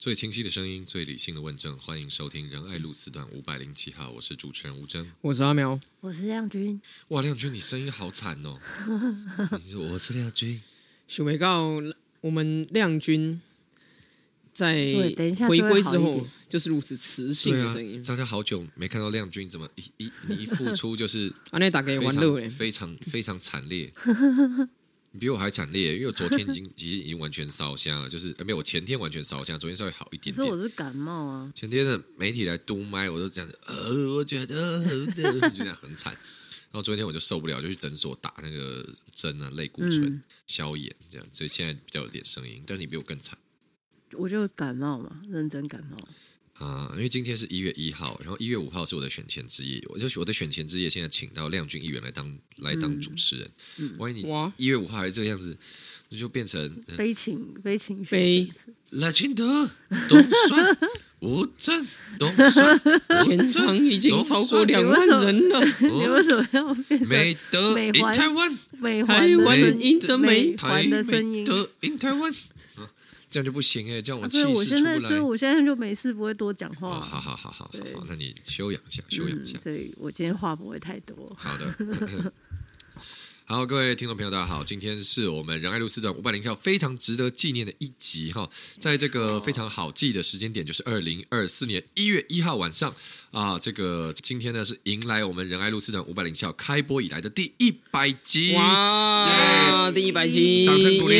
最清晰的声音，最理性的问政，欢迎收听仁爱路四段五百零七号，我是主持人吴峥，我是阿苗，我是亮君。哇，亮君，你声音好惨哦！你 说我是亮君，许维告我们亮君在回归之后就是如此磁性的声音。大家好久没看到亮君，怎么一一你一复出就是 啊？那打给玩乐非常非常惨烈。你比我还惨烈，因为我昨天已经 已经已经完全烧香了，就是没有我前天完全烧香，昨天稍微好一点点。可是我是感冒啊。前天的媒体来督麦，我都讲呃，我觉得 就这样很惨。然后昨天我就受不了，就去诊所打那个针啊，类固醇、嗯、消炎这样，所以现在比较有点声音。但是你比我更惨。我就感冒嘛，认真感冒。啊，因为今天是一月一号，然后一月五号是我的选前之夜，我就我的选前之夜现在请到亮君议员来当来当主持人。嗯，万一你一月五号还是这个样子，那就变成悲情悲情悲。赖清德，东算吴峥，东算现场已经超过两万人了。你为什么要美德 in 台湾？美台湾赢得美台的声音。德 in 台湾。这样就不行哎，这样我气势出不来。所以我现在，所以我现在就没事，不会多讲话。哦，好好好好好，那你休养一下，休养一下。所以我今天话不会太多。好的。好，各位听众朋友，大家好，今天是我们仁爱路四段五百零票非常值得纪念的一集哈，在这个非常好记的时间点，就是二零二四年一月一号晚上啊，这个今天呢是迎来我们仁爱路四段五百零票开播以来的第一百集。哇，第一百集，掌声鼓励！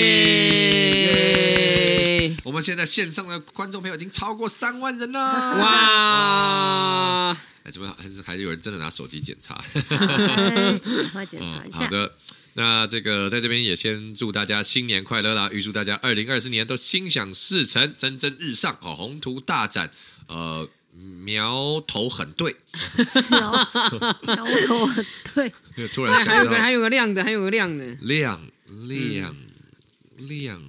耶！我们现在线上的观众朋友已经超过三万人了哇！哎，怎么还是还是有人真的拿手机检查？检查、嗯好的，那这个在这边也先祝大家新年快乐啦！预祝大家二零二四年都心想事成，蒸蒸日上，哦，宏图大展，呃，苗头很对，苗头很对。突然想到，还有个亮的，还有个亮的，亮亮亮。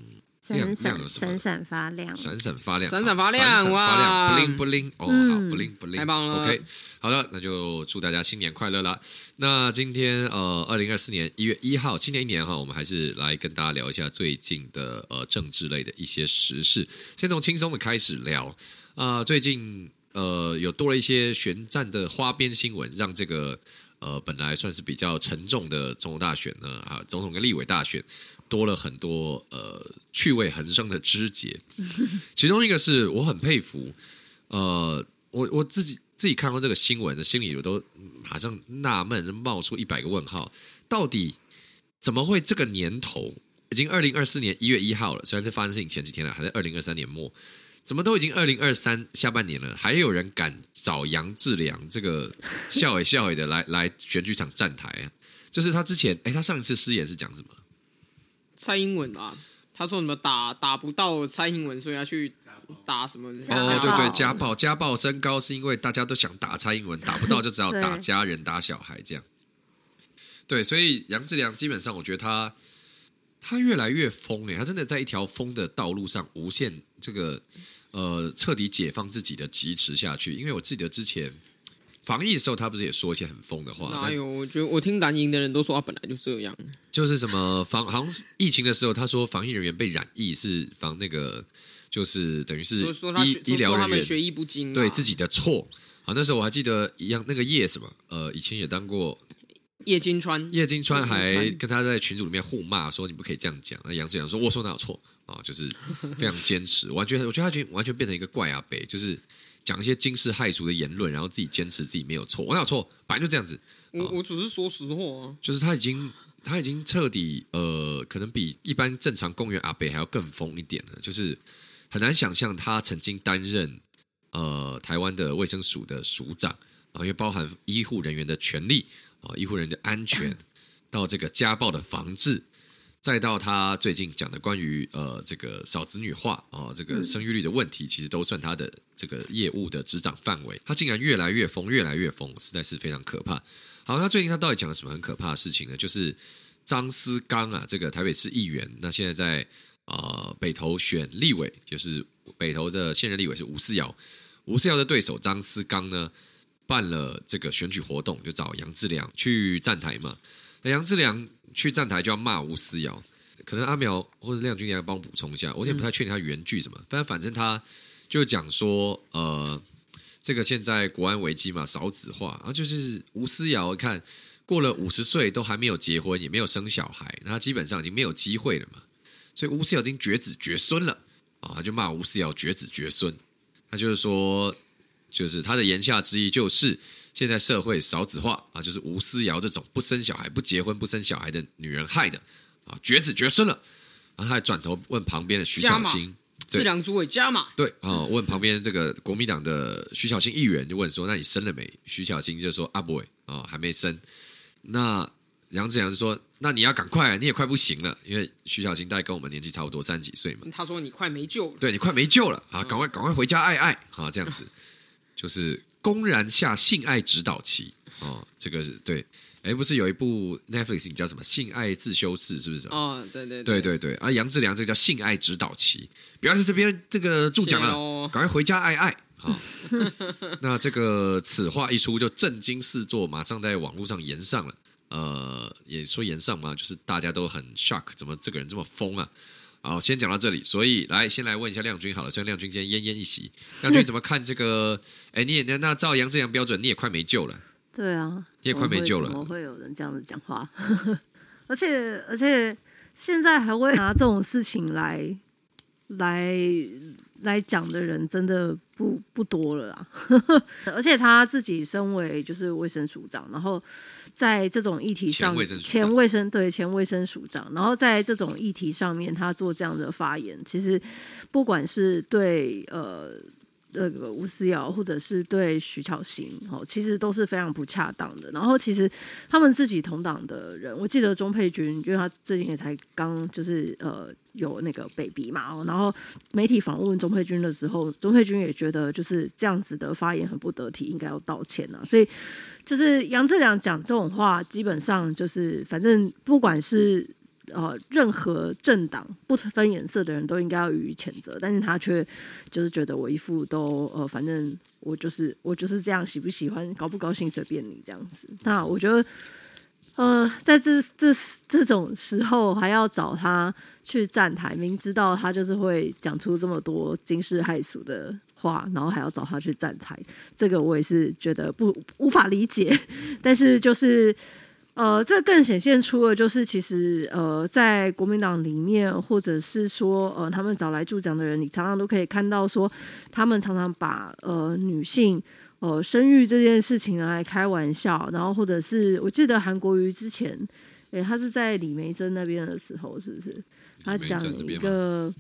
闪闪闪闪发亮，闪闪发亮，闪闪发亮，哇！不灵不灵哦，好不灵不灵，太棒了。OK，好了，那就祝大家新年快乐啦。那今天呃，二零二四年一月一号，新年一年哈，我们还是来跟大家聊一下最近的呃政治类的一些时事。先从轻松的开始聊啊、呃，最近呃有多了一些悬战的花边新闻，让这个呃本来算是比较沉重的总统大选呢啊，总统跟立委大选。多了很多呃趣味横生的枝节，其中一个是我很佩服，呃，我我自己自己看到这个新闻的心里我都马上纳闷，冒出一百个问号，到底怎么会这个年头已经二零二四年一月一号了，虽然这发生事情前几天了，还在二零二三年末，怎么都已经二零二三下半年了，还有人敢找杨志良这个笑诶笑诶的来来选举场站台啊？就是他之前哎，他上一次失言是讲什么？蔡英文啊，他说什么打打不到蔡英文，所以要去打什么？哦，对对，家暴家暴升高是因为大家都想打蔡英文，打不到就只好打家人、打小孩这样。对，所以杨志良基本上，我觉得他他越来越疯哎，他真的在一条疯的道路上无限这个呃彻底解放自己的疾驰下去。因为我记得之前。防疫的时候，他不是也说一些很疯的话？哎呦？我觉得我听蓝营的人都说他本来就这样。就是什么防，好像疫情的时候，他说防疫人员被染疫是防那个，就是等于是医医疗人员学艺不精，对自己的错。好，那时候我还记得一样，那个叶什么，呃，以前也当过叶金川，叶金川还跟他在群组里面互骂，说你不可以这样讲。那杨志良说，我说哪有错啊？就是非常坚持，完全我觉得他就完全变成一个怪阿北，就是。讲一些惊世骇俗的言论，然后自己坚持自己没有错，我哪有错，反正就这样子。我我只是说实话啊，就是他已经他已经彻底呃，可能比一般正常公园阿北还要更疯一点了。就是很难想象他曾经担任呃台湾的卫生署的署长啊，因为包含医护人员的权利啊，医护人员的安全，到这个家暴的防治。再到他最近讲的关于呃这个少子女化啊、呃、这个生育率的问题，其实都算他的这个业务的执掌范围。他竟然越来越疯，越来越疯，实在是非常可怕。好，那最近他到底讲了什么很可怕的事情呢？就是张思刚啊，这个台北市议员，那现在在啊、呃、北投选立委，就是北投的现任立委是吴思瑶，吴思瑶的对手张思刚呢办了这个选举活动，就找杨志良去站台嘛。那杨志良。去站台就要骂吴思瑶，可能阿苗或者亮君也要帮我补充一下，我有点不太确定他原句什么。反正反正他就讲说，呃，这个现在国安危机嘛，少子化，然后就是吴思瑶，看过了五十岁都还没有结婚，也没有生小孩，那他基本上已经没有机会了嘛。所以吴思瑶已经绝子绝孙了啊，他就骂吴思瑶绝子绝孙。他就是说，就是他的言下之意就是，现在社会少子化啊，就是吴思瑶这种不生小孩、不结婚、不生小孩的女人害的啊，绝子绝孙了。然后他还转头问旁边的徐巧芯。四两诸位加码，对啊，问旁边这个国民党的徐巧芯议员就问说：“那你生了没？”徐巧芯就说：“阿伯啊，还没生。”那杨志良就说：“那你要赶快，你也快不行了，因为徐小青大概跟我们年纪差不多，三十几岁嘛。”他说：“你快没救了，对你快没救了啊！赶快赶快回家爱爱啊！这样子就是公然下性爱指导棋哦，这个是对。哎，不是有一部 Netflix 你叫什么《性爱自修室》是不是？哦，对对对对对。啊，杨志良这个叫性爱指导棋，不要在这边这个助讲了，赶快回家爱爱。好，那这个此话一出就震惊四座，马上在网络上言上了。呃，也说言上嘛，就是大家都很 shock，怎么这个人这么疯啊？好，先讲到这里。所以来先来问一下亮君好了，虽然亮君今天奄奄一息，亮君怎么看这个？哎，你也那照杨志良标准，你也快没救了。对啊，你也快没救了。怎么会有人这样子讲话？而且而且现在还会拿这种事情来来来讲的人，真的不不多了啦。而且他自己身为就是卫生署长，然后在这种议题上，前卫生对前卫生署长，然后在这种议题上面，他做这样的发言，其实不管是对呃。那个吴思瑶，或者是对徐巧芯，哦，其实都是非常不恰当的。然后，其实他们自己同党的人，我记得钟佩君，因为他最近也才刚就是呃有那个 baby 嘛，然后媒体访问钟佩君的时候，钟佩君也觉得就是这样子的发言很不得体，应该要道歉啊。所以，就是杨振良讲这种话，基本上就是反正不管是。呃，任何政党不分颜色的人都应该要予以谴责，但是他却就是觉得我一副都呃，反正我就是我就是这样，喜不喜欢、高不高兴随便你这样子。那我觉得，呃，在这这这种时候还要找他去站台，明知道他就是会讲出这么多惊世骇俗的话，然后还要找他去站台，这个我也是觉得不无法理解。但是就是。呃，这更显现出了，就是其实呃，在国民党里面，或者是说呃，他们找来助讲的人，你常常都可以看到说，他们常常把呃女性呃生育这件事情拿来开玩笑，然后或者是我记得韩国瑜之前，诶，他是在李梅珍那边的时候，是不是？他讲一个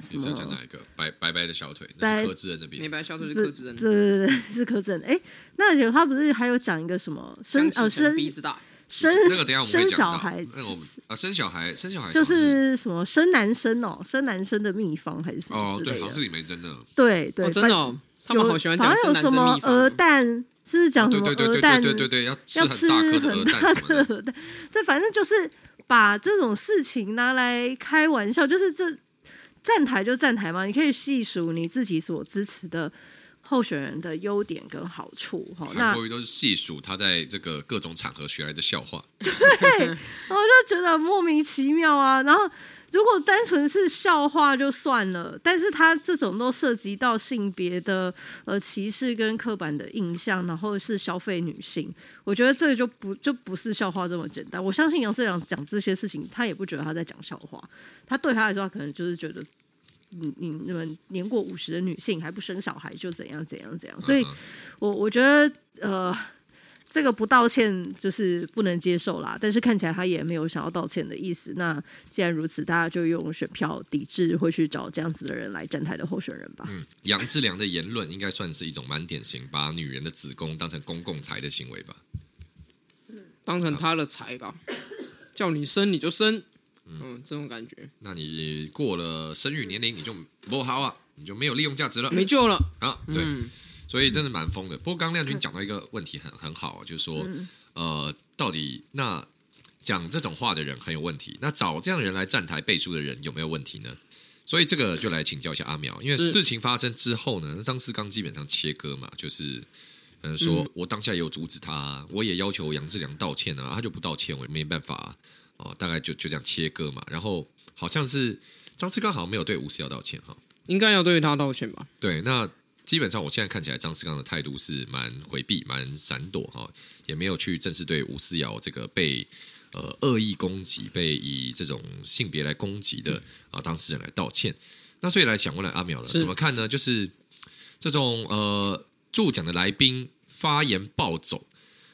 什么？讲哪一个？白白白的小腿，那是柯志恩那边。白白小腿是柯智恩，对对对，是柯志恩。哎，那有他不是还有讲一个什么生呃生鼻子大。生那个等下我们会讲到生小孩，那个我们啊生小孩生小孩就是什么生男生哦，生男生的秘方还是什么哦？对，好像是李眉蓁的。对对，真的，他们好喜欢讲生男生秘方。鹅蛋是讲什么？鹅蛋对对对，要吃很大颗的鹅蛋什么的。对，反正就是把这种事情拿来开玩笑，就是这站台就站台嘛，你可以细数你自己所支持的。候选人的优点跟好处，哈，那多余都是细数他在这个各种场合学来的笑话，对，我就觉得莫名其妙啊。然后如果单纯是笑话就算了，但是他这种都涉及到性别的呃歧视跟刻板的印象，然后是消费女性，我觉得这个就不就不是笑话这么简单。我相信杨志良讲这些事情，他也不觉得他在讲笑话，他对他来说，他可能就是觉得。你你你们年过五十的女性还不生小孩就怎样怎样怎样，所以我我觉得呃这个不道歉就是不能接受啦。但是看起来他也没有想要道歉的意思。那既然如此，大家就用选票抵制，会去找这样子的人来站台的候选人吧。嗯，杨志良的言论应该算是一种蛮典型，把女人的子宫当成公共财的行为吧？当成他的财吧，叫你生你就生。嗯，这种感觉。那你过了生育年龄，你就不好啊，你就没有利用价值了，没救了啊。对，嗯、所以真的蛮疯的。不过刚亮君讲到一个问题很很好，就是说，嗯、呃，到底那讲这种话的人很有问题，那找这样的人来站台背书的人有没有问题呢？所以这个就来请教一下阿苗，因为事情发生之后呢，张思刚基本上切割嘛，就是嗯说我当下也有阻止他，我也要求杨志良道歉啊，他就不道歉，我也没办法、啊。哦，大概就就这样切割嘛，然后好像是张思刚好像没有对吴思瑶道歉哈，应该要对他道歉吧？对，那基本上我现在看起来张思刚的态度是蛮回避、蛮闪躲哈，也没有去正式对吴思瑶这个被呃恶意攻击、被以这种性别来攻击的啊当事人来道歉。那所以来想问了阿淼了，怎么看呢？就是这种呃助讲的来宾发言暴走，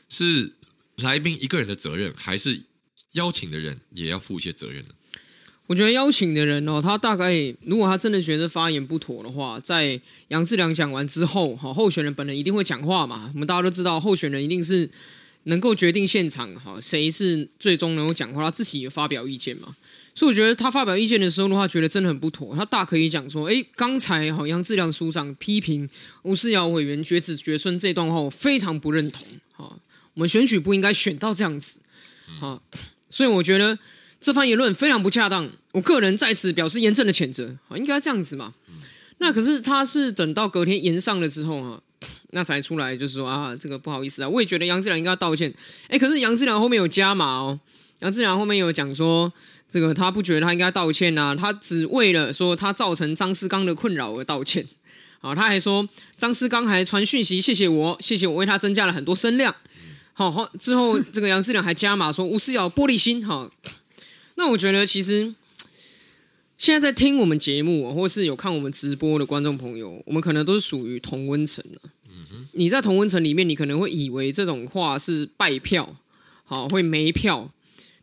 是来宾一个人的责任，还是邀请的人也要负一些责任呢？我觉得邀请的人哦，他大概如果他真的觉得发言不妥的话，在杨志良讲完之后，哈，候选人本人一定会讲话嘛。我们大家都知道，候选人一定是能够决定现场哈，谁是最终能够讲话，他自己也发表意见嘛。所以我觉得他发表意见的时候的话，觉得真的很不妥，他大可以讲说：“哎，刚才哈杨志良署长批评吴思瑶委员绝子绝孙这段话，我非常不认同。哈，我们选举不应该选到这样子。哈，所以我觉得。”这番言论非常不恰当，我个人在此表示严正的谴责。啊，应该这样子嘛？那可是他是等到隔天延上了之后哈，那才出来就是说啊，这个不好意思啊，我也觉得杨志良应该道歉。哎，可是杨志良后面有加码哦，杨志良后面有讲说，这个他不觉得他应该道歉啊，他只为了说他造成张思刚的困扰而道歉。啊，他还说张思刚还传讯息谢谢我，谢谢我为他增加了很多声量。好之后，这个杨志良还加码说吴思瑶玻璃心哈。那我觉得，其实现在在听我们节目，或是有看我们直播的观众朋友，我们可能都是属于同温层的。嗯哼，你在同温层里面，你可能会以为这种话是败票，好会没票。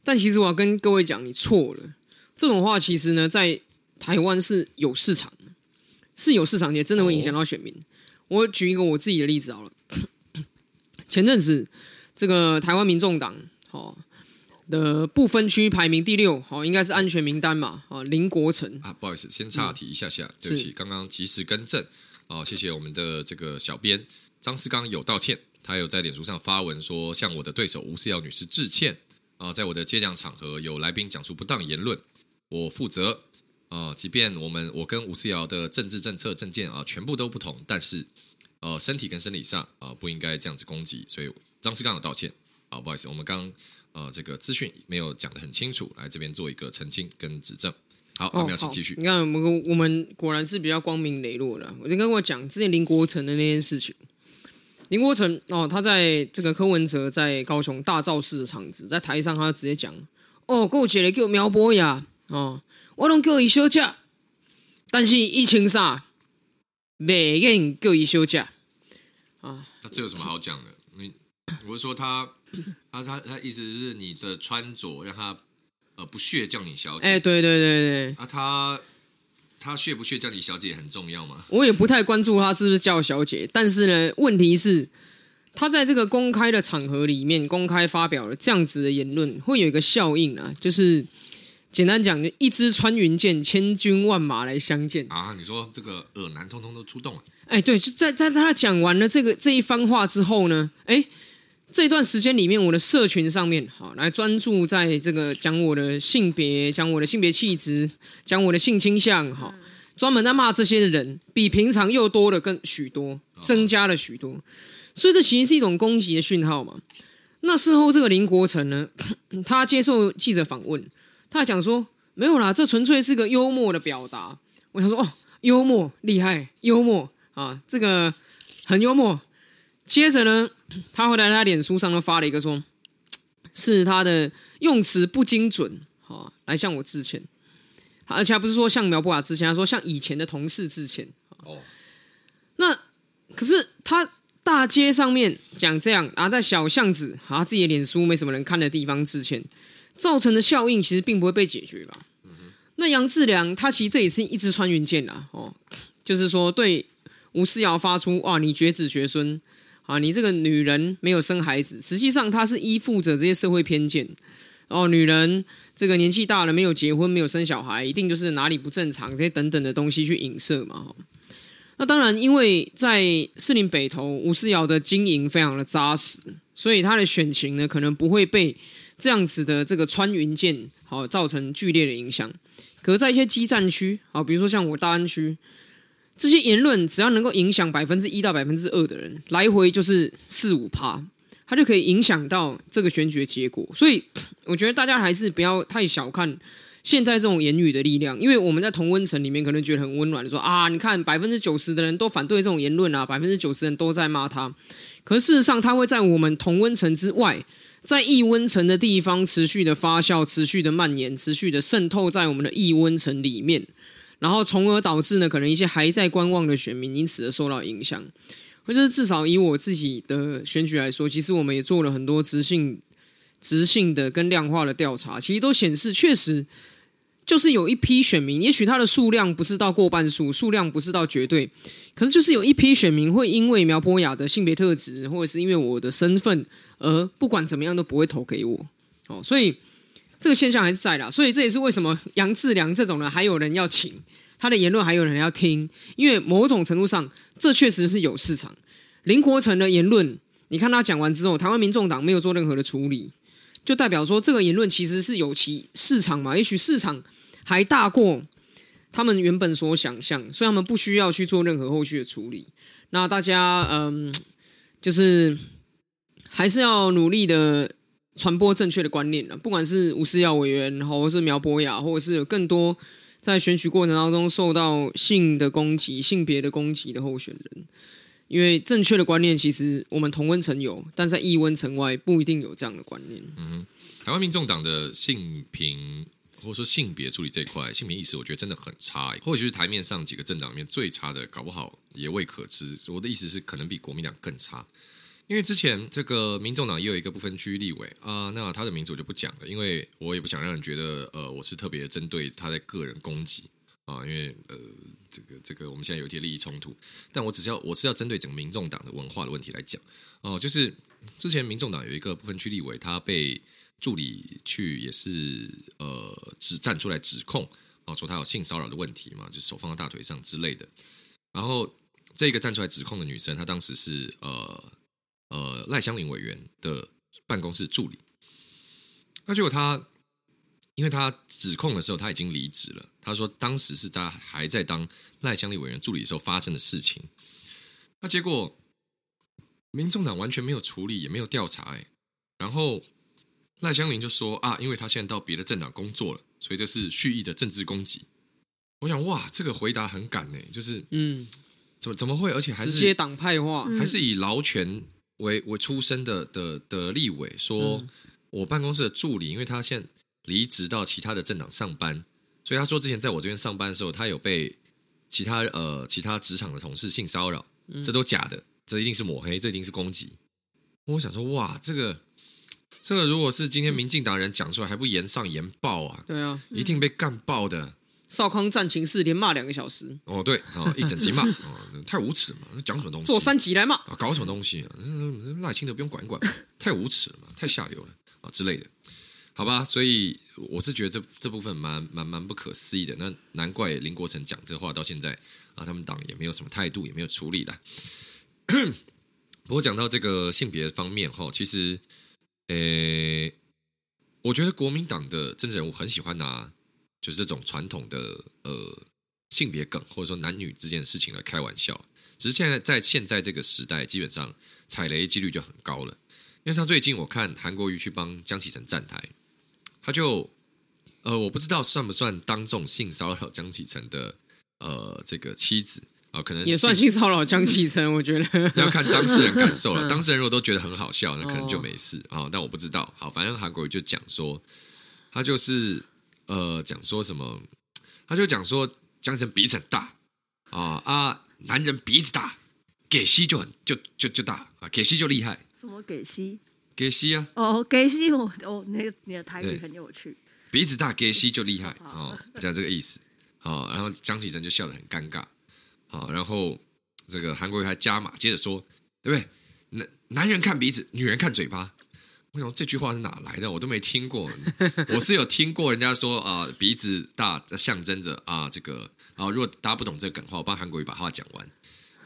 但其实我要跟各位讲，你错了。这种话其实呢，在台湾是有市场的，是有市场，也真的会影响到选民。我举一个我自己的例子好了。前阵子，这个台湾民众党，好。的不分区排名第六，好，应该是安全名单嘛，啊，林国成啊，不好意思，先岔题一下下，嗯、对不起，刚刚及时更正，哦，谢谢我们的这个小编张思刚有道歉，他有在脸书上发文说向我的对手吴思瑶女士致歉，啊，在我的接讲场合有来宾讲出不当言论，我负责，啊，即便我们我跟吴思瑶的政治政策政见啊全部都不同，但是，呃，身体跟生理上啊不应该这样子攻击，所以张思刚有道歉，啊，不好意思，我们刚。呃，这个资讯没有讲得很清楚，来这边做一个澄清跟指正。好，我们要请继续。你看，我们我们果然是比较光明磊落的。我就跟我讲之前林国成的那件事情。林国成哦，他在这个柯文哲在高雄大造势的场子，在台上他直接讲：“哦，过节了叫苗博雅哦，我拢叫伊休假，但是疫情上没人叫伊休假啊。”那这有什么好讲的？你我是说他。他他他意思是你的穿着让他呃不屑叫你小姐，哎，对对对对，啊他他屑不屑叫你小姐很重要吗？我也不太关注他是不是叫小姐，但是呢，问题是他在这个公开的场合里面公开发表了这样子的言论，会有一个效应啊，就是简单讲，就一支穿云箭，千军万马来相见啊。你说这个恶男通通都出动了，哎，对，就在在他讲完了这个这一番话之后呢，哎。这段时间里面，我的社群上面，好来专注在这个讲我的性别，讲我的性别气质，讲我的性倾向，哈，专门在骂这些的人，比平常又多了更许多，增加了许多，所以这其实是一种攻击的讯号嘛。那事后这个林国成呢，他接受记者访问，他讲说没有啦，这纯粹是个幽默的表达。我想说哦，幽默厉害，幽默啊，这个很幽默。接着呢，他会在他脸书上都发了一个说，是他的用词不精准，好来向我致歉。而且他不是说向苗博雅致歉，他说向以前的同事致歉。哦，那可是他大街上面讲这样，然后在小巷子，啊自己的脸书没什么人看的地方致歉，造成的效应其实并不会被解决吧？嗯、那杨志良他其实这也是一支穿云箭啊，哦，就是说对吴思瑶发出哇你绝子绝孙。啊，你这个女人没有生孩子，实际上她是依附着这些社会偏见。哦，女人这个年纪大了没有结婚没有生小孩，一定就是哪里不正常这些等等的东西去影射嘛。那当然，因为在士林北投吴思瑶的经营非常的扎实，所以她的选情呢可能不会被这样子的这个穿云箭好造成剧烈的影响。可是，在一些基战区啊，比如说像我大安区。这些言论只要能够影响百分之一到百分之二的人，来回就是四五趴，它就可以影响到这个选举的结果。所以，我觉得大家还是不要太小看现在这种言语的力量，因为我们在同温层里面可能觉得很温暖，说啊，你看百分之九十的人都反对这种言论啊，百分之九十人都在骂他。可事实上，它会在我们同温层之外，在异温层的地方持续的发酵、持续的蔓延、持续的渗透在我们的异温层里面，然后从而导致呢，可能一些还在观望的选民因此而受到影响。或者至少以我自己的选举来说，其实我们也做了很多直性、直性的跟量化的调查，其实都显示，确实就是有一批选民，也许他的数量不是到过半数，数量不是到绝对，可是就是有一批选民会因为苗博雅的性别特质，或者是因为我的身份，而不管怎么样都不会投给我。哦，所以这个现象还是在啦，所以这也是为什么杨志良这种人还有人要请。他的言论还有人要听，因为某种程度上，这确实是有市场。林国成的言论，你看他讲完之后，台湾民众党没有做任何的处理，就代表说这个言论其实是有其市场嘛？也许市场还大过他们原本所想象，所以他们不需要去做任何后续的处理。那大家嗯，就是还是要努力的传播正确的观念了，不管是吴思耀委员，或者是苗博雅，或者是有更多。在选举过程当中受到性的攻击、性别的攻击的候选人，因为正确的观念其实我们同温层有，但在异温层外不一定有这样的观念。嗯，台湾民众党的性平或者说性别处理这一块，性别意识我觉得真的很差，或许是台面上几个政党里面最差的，搞不好也未可知。我的意思是，可能比国民党更差。因为之前这个民众党也有一个不分区立委啊，那他的名字我就不讲了，因为我也不想让人觉得呃我是特别针对他的个人攻击啊，因为呃这个这个我们现在有一些利益冲突，但我只是要我是要针对整个民众党的文化的问题来讲哦，就是之前民众党有一个不分区立委，他被助理去也是呃指站出来指控啊，说他有性骚扰的问题嘛，就手放在大腿上之类的，然后这个站出来指控的女生，她当时是呃。呃，赖香林委员的办公室助理，那结果他，因为他指控的时候他已经离职了。他说当时是他还在当赖香林委员助理的时候发生的事情。那结果，民众党完全没有处理，也没有调查。哎，然后赖香林就说啊，因为他现在到别的政党工作了，所以这是蓄意的政治攻击。我想哇，这个回答很敢呢，就是嗯，怎么怎么会，而且还是直接党派化，还是以劳权。为为出身的的的立委说，我办公室的助理，因为他现在离职到其他的政党上班，所以他说之前在我这边上班的时候，他有被其他呃其他职场的同事性骚扰，这都假的，这一定是抹黑，这一定是攻击。我想说，哇，这个这个如果是今天民进党人讲出来，还不言上言报啊？对啊，一定被干爆的。少康战情室连骂两个小时哦，对哦，一整集骂 哦，太无耻了嘛！讲什么东西？做三集来骂啊？搞什么东西啊？赖清德不用管管，太无耻了嘛，太下流了啊之类的，好吧？所以我是觉得这这部分蛮蛮蛮不可思议的。那难怪林国成讲这话到现在啊，他们党也没有什么态度，也没有处理的。不过讲到这个性别方面哈，其实，诶，我觉得国民党的政治人物很喜欢拿。就是这种传统的呃性别梗，或者说男女之间的事情来开玩笑。只是现在在现在这个时代，基本上踩雷几率就很高了。因为像最近我看韩国瑜去帮江启臣站台，他就呃我不知道算不算当众性骚扰江启臣的呃这个妻子啊、呃，可能也算性骚扰江启臣，我觉得 要看当事人感受了。当事人如果都觉得很好笑，那可能就没事啊、哦。但我不知道，好，反正韩国瑜就讲说他就是。呃，讲说什么？他就讲说，江晨鼻子很大啊啊，男人鼻子大，给息就很就就就大啊，给息就厉害。什么给息？给息啊！哦，给息我哦，那个你的台语很有趣。鼻子大给息就厉害哦，讲这个意思。好，然后江启臣就笑得很尴尬。好，然后这个韩国瑜还加码，接着说，对不对？男男人看鼻子，女人看嘴巴。我想这句话是哪来的？我都没听过。我是有听过人家说啊、鼻子大象征着啊，这个啊，如果大家不懂这个梗的话，我帮韩国瑜把话讲完。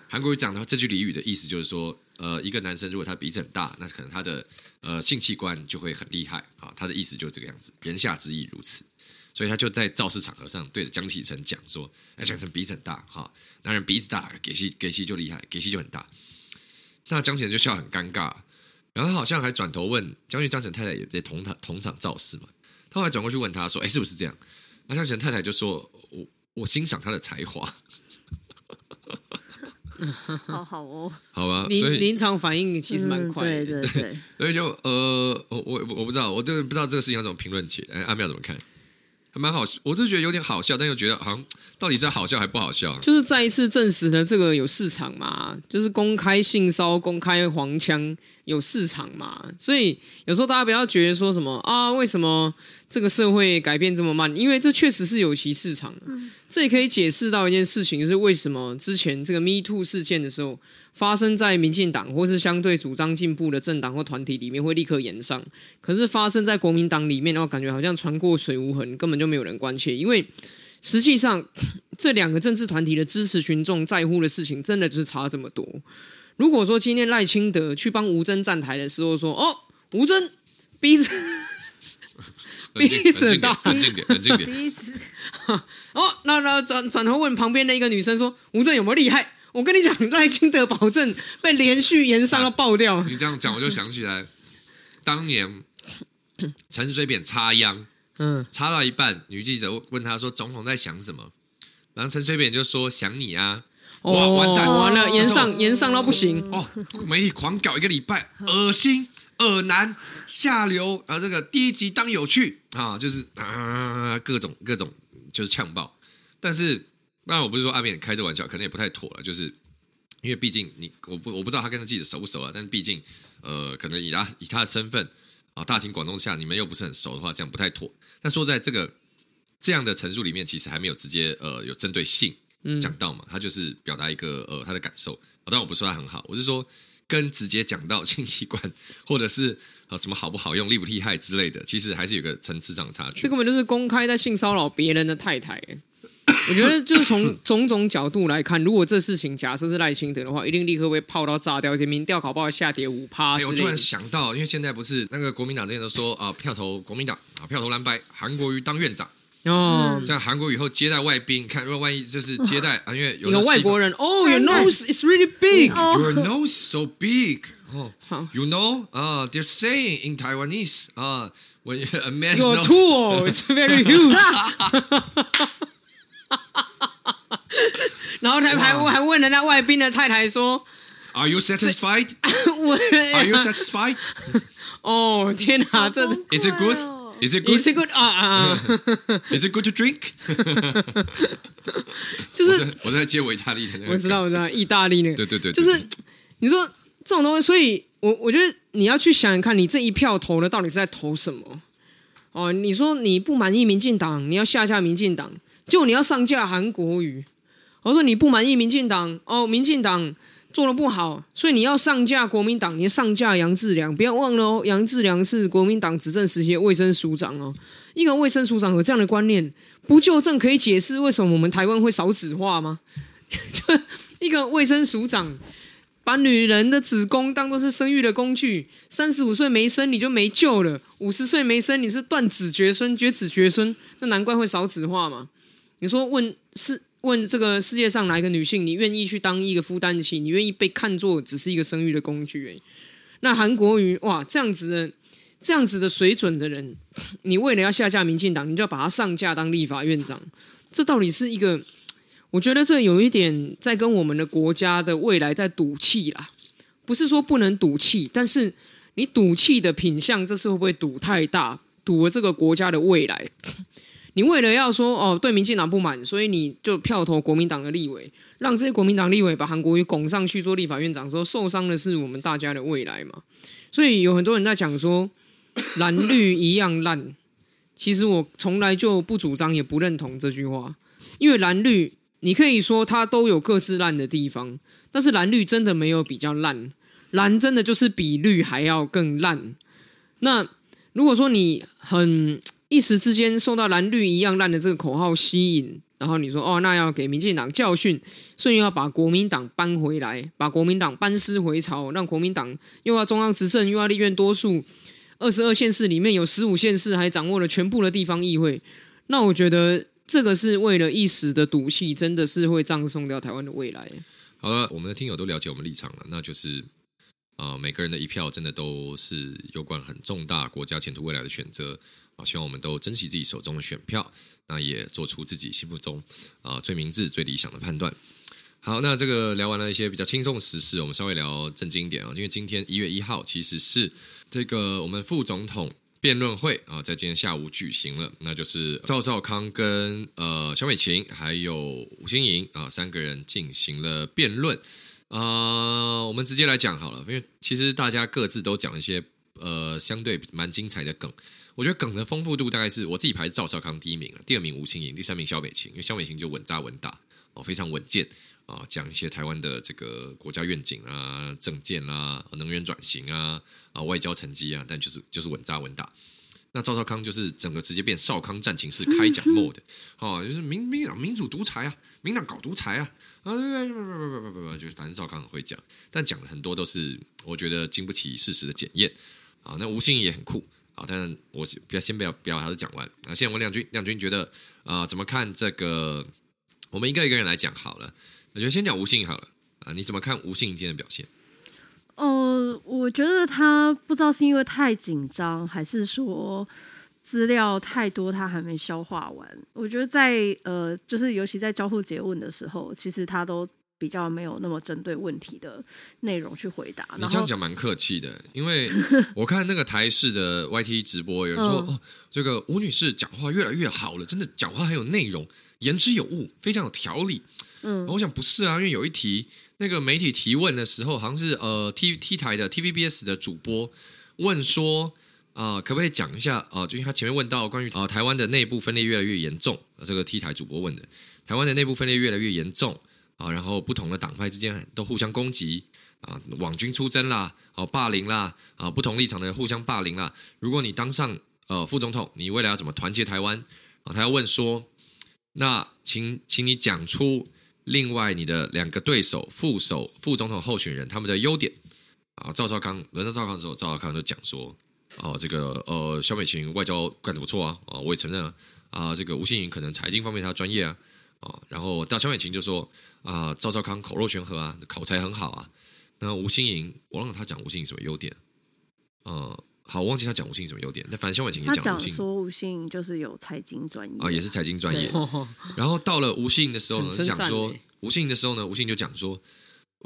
韩国瑜讲的这句俚语的意思就是说，呃，一个男生如果他鼻子很大，那可能他的呃性器官就会很厉害啊。他的意思就是这个样子，言下之意如此。所以他就在造势场合上对着江启臣讲说：“哎，江启臣鼻子很大哈，男人鼻子大，给息给息就厉害，给息就很大。”那江启臣就笑很尴尬。然后他好像还转头问，将军张成太太也在同场同场造势嘛？他后来转过去问他说：“哎，是不是这样？”那江城太太就说：“我我欣赏他的才华。”好好哦，好吧，临所以临场反应其实蛮快的。嗯、对对对，所以 就呃，我我我不知道，我真的不知道这个事情要怎么评论起来。哎，阿妙怎么看？还蛮好，我就觉得有点好笑，但又觉得好像到底在好笑还不好笑？就是再一次证实了这个有市场嘛，就是公开性骚、公开黄腔有市场嘛。所以有时候大家不要觉得说什么啊，为什么？这个社会改变这么慢，因为这确实是有其市场。嗯，这也可以解释到一件事情，就是为什么之前这个 Me Too 事件的时候，发生在民进党或是相对主张进步的政党或团体里面会立刻延上，可是发生在国民党里面，然后感觉好像船过水无痕，根本就没有人关切。因为实际上这两个政治团体的支持群众在乎的事情，真的就是差这么多。如果说今天赖清德去帮吴峥站台的时候说：“哦，吴峥鼻子。” 鼻子大，冷静点，冷静点。鼻子 哦，那那转转头问旁边的一个女生说：“吴正有没有厉害？”我跟你讲，赖清德保证被连续延上到爆掉。你这样讲，我就想起来，当年 陈水扁插秧，嗯，插到一半，女记者问他说：“总统在想什么？”然后陈水扁就说：“想你啊！”哇，完蛋，完了，延上延上到不行哦！媒体狂搞一个礼拜，恶心。恶男下流啊！这个第一集当有趣啊，就是啊，各种各种就是呛爆。但是当然，我不是说阿扁开这玩笑，可能也不太妥了。就是因为毕竟你，我不我不知道他跟他记者熟不熟啊。但是毕竟呃，可能以他以他的身份啊，大庭广众下你们又不是很熟的话，这样不太妥。但说在这个这样的陈述里面，其实还没有直接呃有针对性讲到嘛。他就是表达一个呃他的感受。当然我不是说他很好，我是说。跟直接讲到性器官，或者是啊什么好不好用、厉不厉害之类的，其实还是有个层次上的差距。这根本就是公开在性骚扰别人的太太。我觉得就是从种种角度来看，如果这事情假设是赖清德的话，一定立刻会泡到炸掉，而且民调搞不好下跌五趴。哎，我突然想到，因为现在不是那个国民党之前都说啊，票投国民党啊，票投蓝白，韩国瑜当院长。哦，像韩国以后接待外宾，看如果万一就是接待啊，因为有外国人哦，Your nose is really big. Your nose so big. 哦，You know 啊，They're saying in Taiwanese 啊，When a man's Your tool is very huge. 然后他还还问了那外宾的太太说，Are you satisfied? Are you satisfied? 哦，天哪，这 Is it good? Is it good? Is it good? 啊啊！Is it good to drink? 就是我在接我意大利的那个，我知道，我知道，意大利那个，对对对，就是你说这种东西，所以我我觉得你要去想想看，你这一票投的到底是在投什么？哦，你说你不满意民进党，你要下架民进党，结果你要上架韩国语。我说你不满意民进党，哦，民进党。做的不好，所以你要上架国民党，你要上架杨志良，不要忘了哦，杨志良是国民党执政时期的卫生署长哦。一个卫生署长有这样的观念，不就正可以解释为什么我们台湾会少子化吗？就一个卫生署长把女人的子宫当作是生育的工具，三十五岁没生你就没救了，五十岁没生你是断子绝孙、绝子绝孙，那难怪会少子化嘛。你说问是？问这个世界上哪一个女性，你愿意去当一个负担得起，你愿意被看作只是一个生育的工具？哎，那韩国瑜哇，这样子的这样子的水准的人，你为了要下架民进党，你就要把他上架当立法院长，这到底是一个？我觉得这有一点在跟我们的国家的未来在赌气啦。不是说不能赌气，但是你赌气的品相，这次会不会赌太大？赌了这个国家的未来？你为了要说哦，对民进党不满，所以你就票投国民党的立委，让这些国民党立委把韩国瑜拱上去做立法院长，说受伤的是我们大家的未来嘛？所以有很多人在讲说蓝绿一样烂，其实我从来就不主张也不认同这句话，因为蓝绿你可以说它都有各自烂的地方，但是蓝绿真的没有比较烂，蓝真的就是比绿还要更烂。那如果说你很。一时之间受到蓝绿一样烂的这个口号吸引，然后你说哦，那要给民进党教训，所以要把国民党搬回来，把国民党班师回朝，让国民党又要中央执政，又要立院多数，二十二县市里面有十五县市还掌握了全部的地方议会，那我觉得这个是为了一时的赌气，真的是会葬送掉台湾的未来。好了，我们的听友都了解我们立场了，那就是啊、每个人的一票真的都是有关很重大国家前途未来的选择啊，希望我们都珍惜自己手中的选票，那也做出自己心目中啊、最明智、最理想的判断。好，那这个聊完了一些比较轻松的时事，我们稍微聊正经一点啊，因为今天一月一号其实是这个我们副总统辩论会啊，在今天下午举行了，那就是赵少康跟呃萧美琴还有吴欣盈啊三个人进行了辩论啊、呃，我们直接来讲好了，因为其实大家各自都讲一些呃相对蛮精彩的梗，我觉得梗的丰富度大概是我自己排赵少康第一名，第二名吴欣盈，第三名萧美琴，因为萧美琴就稳扎稳打哦，非常稳健。啊，讲一些台湾的这个国家愿景啊、政见啊、能源转型啊、啊外交成绩啊，但就是就是稳扎稳打。那赵少康就是整个直接变少康战情室开讲 mode，哦，就是民民党民主独裁啊，民党搞独裁啊，啊对对对不不不不不不，就是反正少康很会讲，但讲的很多都是我觉得经不起事实的检验。啊，那吴欣盈也很酷啊，但是我不要先不要不要他都讲完啊，现在问亮君，亮君觉得啊怎么看这个？我们一个一个人来讲好了。我觉得先讲吴信好了啊，你怎么看吴信今天的表现？哦，我觉得他不知道是因为太紧张，还是说资料太多，他还没消化完。我觉得在呃，就是尤其在交互结问的时候，其实他都比较没有那么针对问题的内容去回答。你这样讲蛮客气的，因为我看那个台式的 YT 直播，有人说、嗯、哦，这个吴女士讲话越来越好了，真的讲话很有内容，言之有物，非常有条理。嗯，我想不是啊，因为有一题那个媒体提问的时候，好像是呃 T T 台的 TVBS 的主播问说啊、呃，可不可以讲一下啊、呃？就因为他前面问到关于啊、呃、台湾的内部分裂越来越严重，这个 T 台主播问的，台湾的内部分裂越来越严重啊，然后不同的党派之间都互相攻击啊，网军出征啦，啊霸凌啦，啊不同立场的人互相霸凌啦。如果你当上呃副总统，你未来要怎么团结台湾啊？他要问说，那请请你讲出。另外，你的两个对手副手副总统候选人他们的优点啊，赵少康轮到赵少康的时候，赵少康就讲说，哦，这个呃，萧美琴外交干得不错啊，啊，我也承认啊，啊，这个吴欣颖可能财经方面他专业啊，啊，然后到萧美琴就说啊，赵少康口若悬河啊，口才很好啊，那吴欣莹，我忘了他讲吴欣盈什么优点，嗯。好，我忘记他讲吴欣盈什么优点，那反正萧美琴也讲吴欣盈，说吴欣盈就是有财经专业啊，也是财经专业。然后到了吴欣盈的时候呢，讲说吴欣盈的时候呢，吴欣盈就讲说。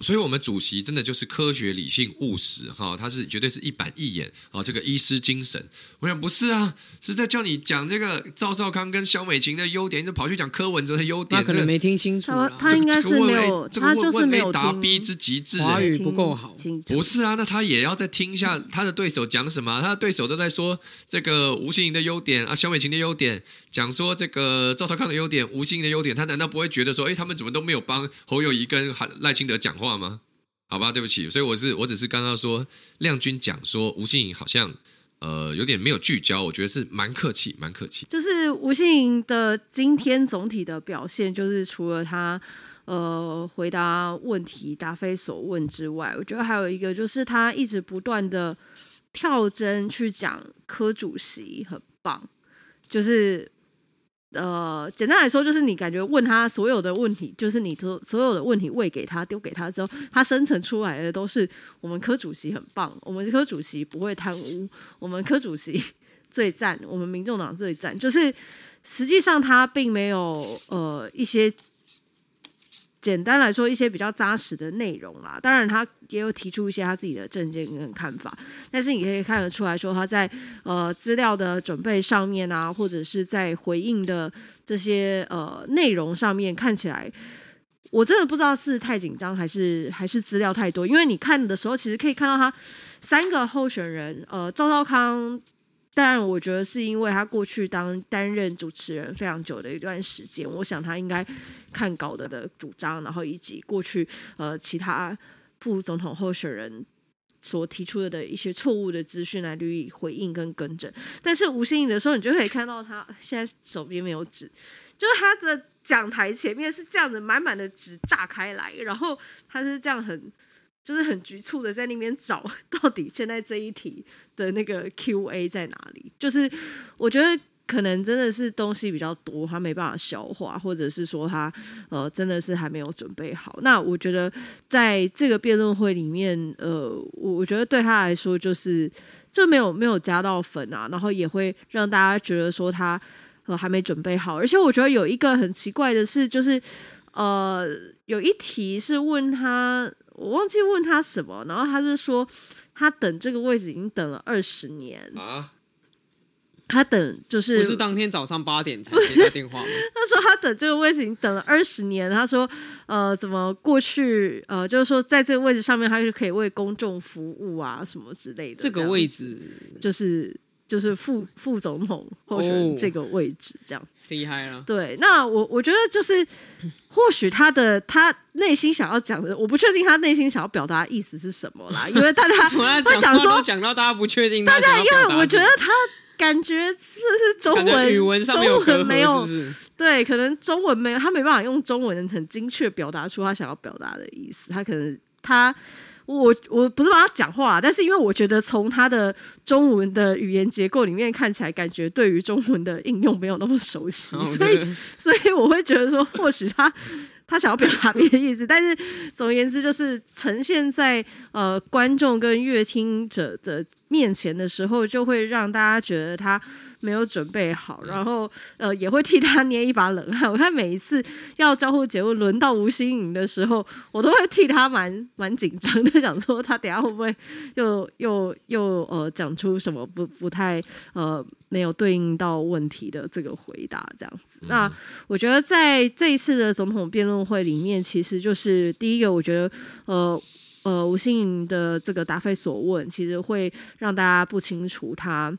所以，我们主席真的就是科学、理性、务实，哈，他是绝对是一板一眼啊，这个医师精神。我想不是啊，是在叫你讲这个赵少康跟萧美琴的优点，就跑去讲柯文哲的优点，他可能没听清楚。他他应该是没有，这个、他就是没有答逼之极致，华语不够好。不是啊，那他也要再听一下他的对手讲什么。他的对手都在说这个吴欣盈的优点啊，萧美琴的优点，讲说这个赵少康的优点，吴欣盈的优点，他难道不会觉得说，哎，他们怎么都没有帮侯友谊跟赖清德讲话？话吗？好吧，对不起，所以我是我只是刚刚说亮君讲说吴信颖好像呃有点没有聚焦，我觉得是蛮客气，蛮客气。就是吴信颖的今天总体的表现，就是除了他呃回答问题答非所问之外，我觉得还有一个就是他一直不断的跳针去讲柯主席很棒，就是。呃，简单来说，就是你感觉问他所有的问题，就是你所所有的问题喂给他，丢给他之后，他生成出来的都是我们科主席很棒，我们科主席不会贪污，我们科主席 最赞，我们民众党最赞。就是实际上他并没有呃一些。简单来说，一些比较扎实的内容啦。当然，他也有提出一些他自己的政见跟看法。但是你可以看得出来说，他在呃资料的准备上面啊，或者是在回应的这些呃内容上面，看起来我真的不知道是太紧张还是还是资料太多。因为你看的时候，其实可以看到他三个候选人，呃，赵少康。当然，我觉得是因为他过去当担任主持人非常久的一段时间，我想他应该看稿的的主张，然后以及过去呃其他副总统候选人所提出的的一些错误的资讯来予以回应跟更正。但是吴欣颖的时候，你就可以看到他现在手边没有纸，就是他的讲台前面是这样子满满的纸炸开来，然后他是这样很。就是很局促的在那边找 到底现在这一题的那个 Q&A 在哪里？就是我觉得可能真的是东西比较多，他没办法消化，或者是说他呃真的是还没有准备好。那我觉得在这个辩论会里面，呃，我我觉得对他来说就是就没有没有加到分啊，然后也会让大家觉得说他呃还没准备好。而且我觉得有一个很奇怪的是，就是呃有一题是问他，我忘记问他什么，然后他是说他等这个位置已经等了二十年啊。他等就是不是当天早上八点才接到电话吗？他说他等这个位置已经等了二十年。他说，呃，怎么过去呃，就是说在这个位置上面，他是可以为公众服务啊，什么之类的。这个位置就是就是副副总统候选人这个位置，这样厉害了。对，那我我觉得就是或许他的他内心想要讲的，我不确定他内心想要表达的意思是什么啦，因为大家 会讲说讲到大家不确定，大家因为我觉得他。感觉这是中文，语文上面有中文没有，是是对，可能中文没有，他没办法用中文很精确表达出他想要表达的意思。他可能他，我我不是帮他讲话，但是因为我觉得从他的中文的语言结构里面看起来，感觉对于中文的应用没有那么熟悉，所以所以我会觉得说，或许他。他想要表达别的意思，但是总而言之，就是呈现在呃观众跟乐听者的面前的时候，就会让大家觉得他没有准备好，然后呃也会替他捏一把冷汗。我看每一次要交互节目轮到吴欣颖的时候，我都会替他蛮蛮紧张的，想说他等下会不会又又又呃讲出什么不不太呃没有对应到问题的这个回答这样子。那我觉得在这一次的总统辩论。会里面其实就是第一个，我觉得呃呃吴欣颖的这个答非所问，其实会让大家不清楚他。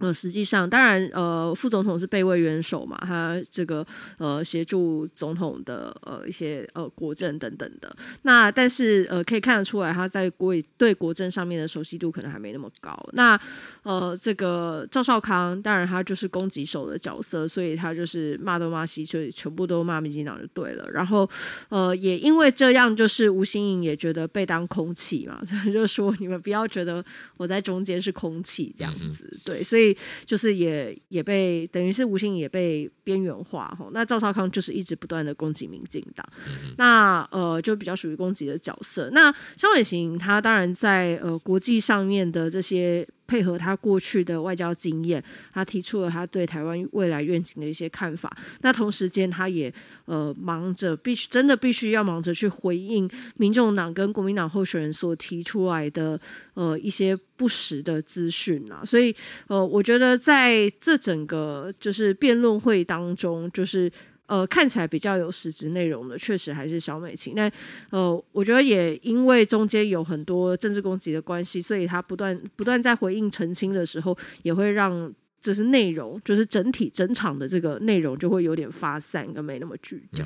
呃，实际上，当然，呃，副总统是备位元首嘛，他这个呃协助总统的呃一些呃国政等等的。那但是呃可以看得出来，他在国对国政上面的熟悉度可能还没那么高。那呃这个赵少康，当然他就是攻击手的角色，所以他就是骂东骂西，就全部都骂民进党就对了。然后呃也因为这样，就是吴新颖也觉得被当空气嘛，所 以就说你们不要觉得我在中间是空气这样子，嗯、对，所以。就是也也被等于是吴兴也被边缘化吼，那赵少康就是一直不断的攻击民进党，嗯、那呃就比较属于攻击的角色。那萧美琴他当然在呃国际上面的这些。配合他过去的外交经验，他提出了他对台湾未来愿景的一些看法。那同时间，他也呃忙着，必须真的必须要忙着去回应民众党跟国民党候选人所提出来的呃一些不实的资讯啊。所以呃，我觉得在这整个就是辩论会当中，就是。呃，看起来比较有实质内容的，确实还是小美琴。那呃，我觉得也因为中间有很多政治攻击的关系，所以他不断不断在回应澄清的时候，也会让就是内容，就是整体整场的这个内容就会有点发散，跟没那么聚焦。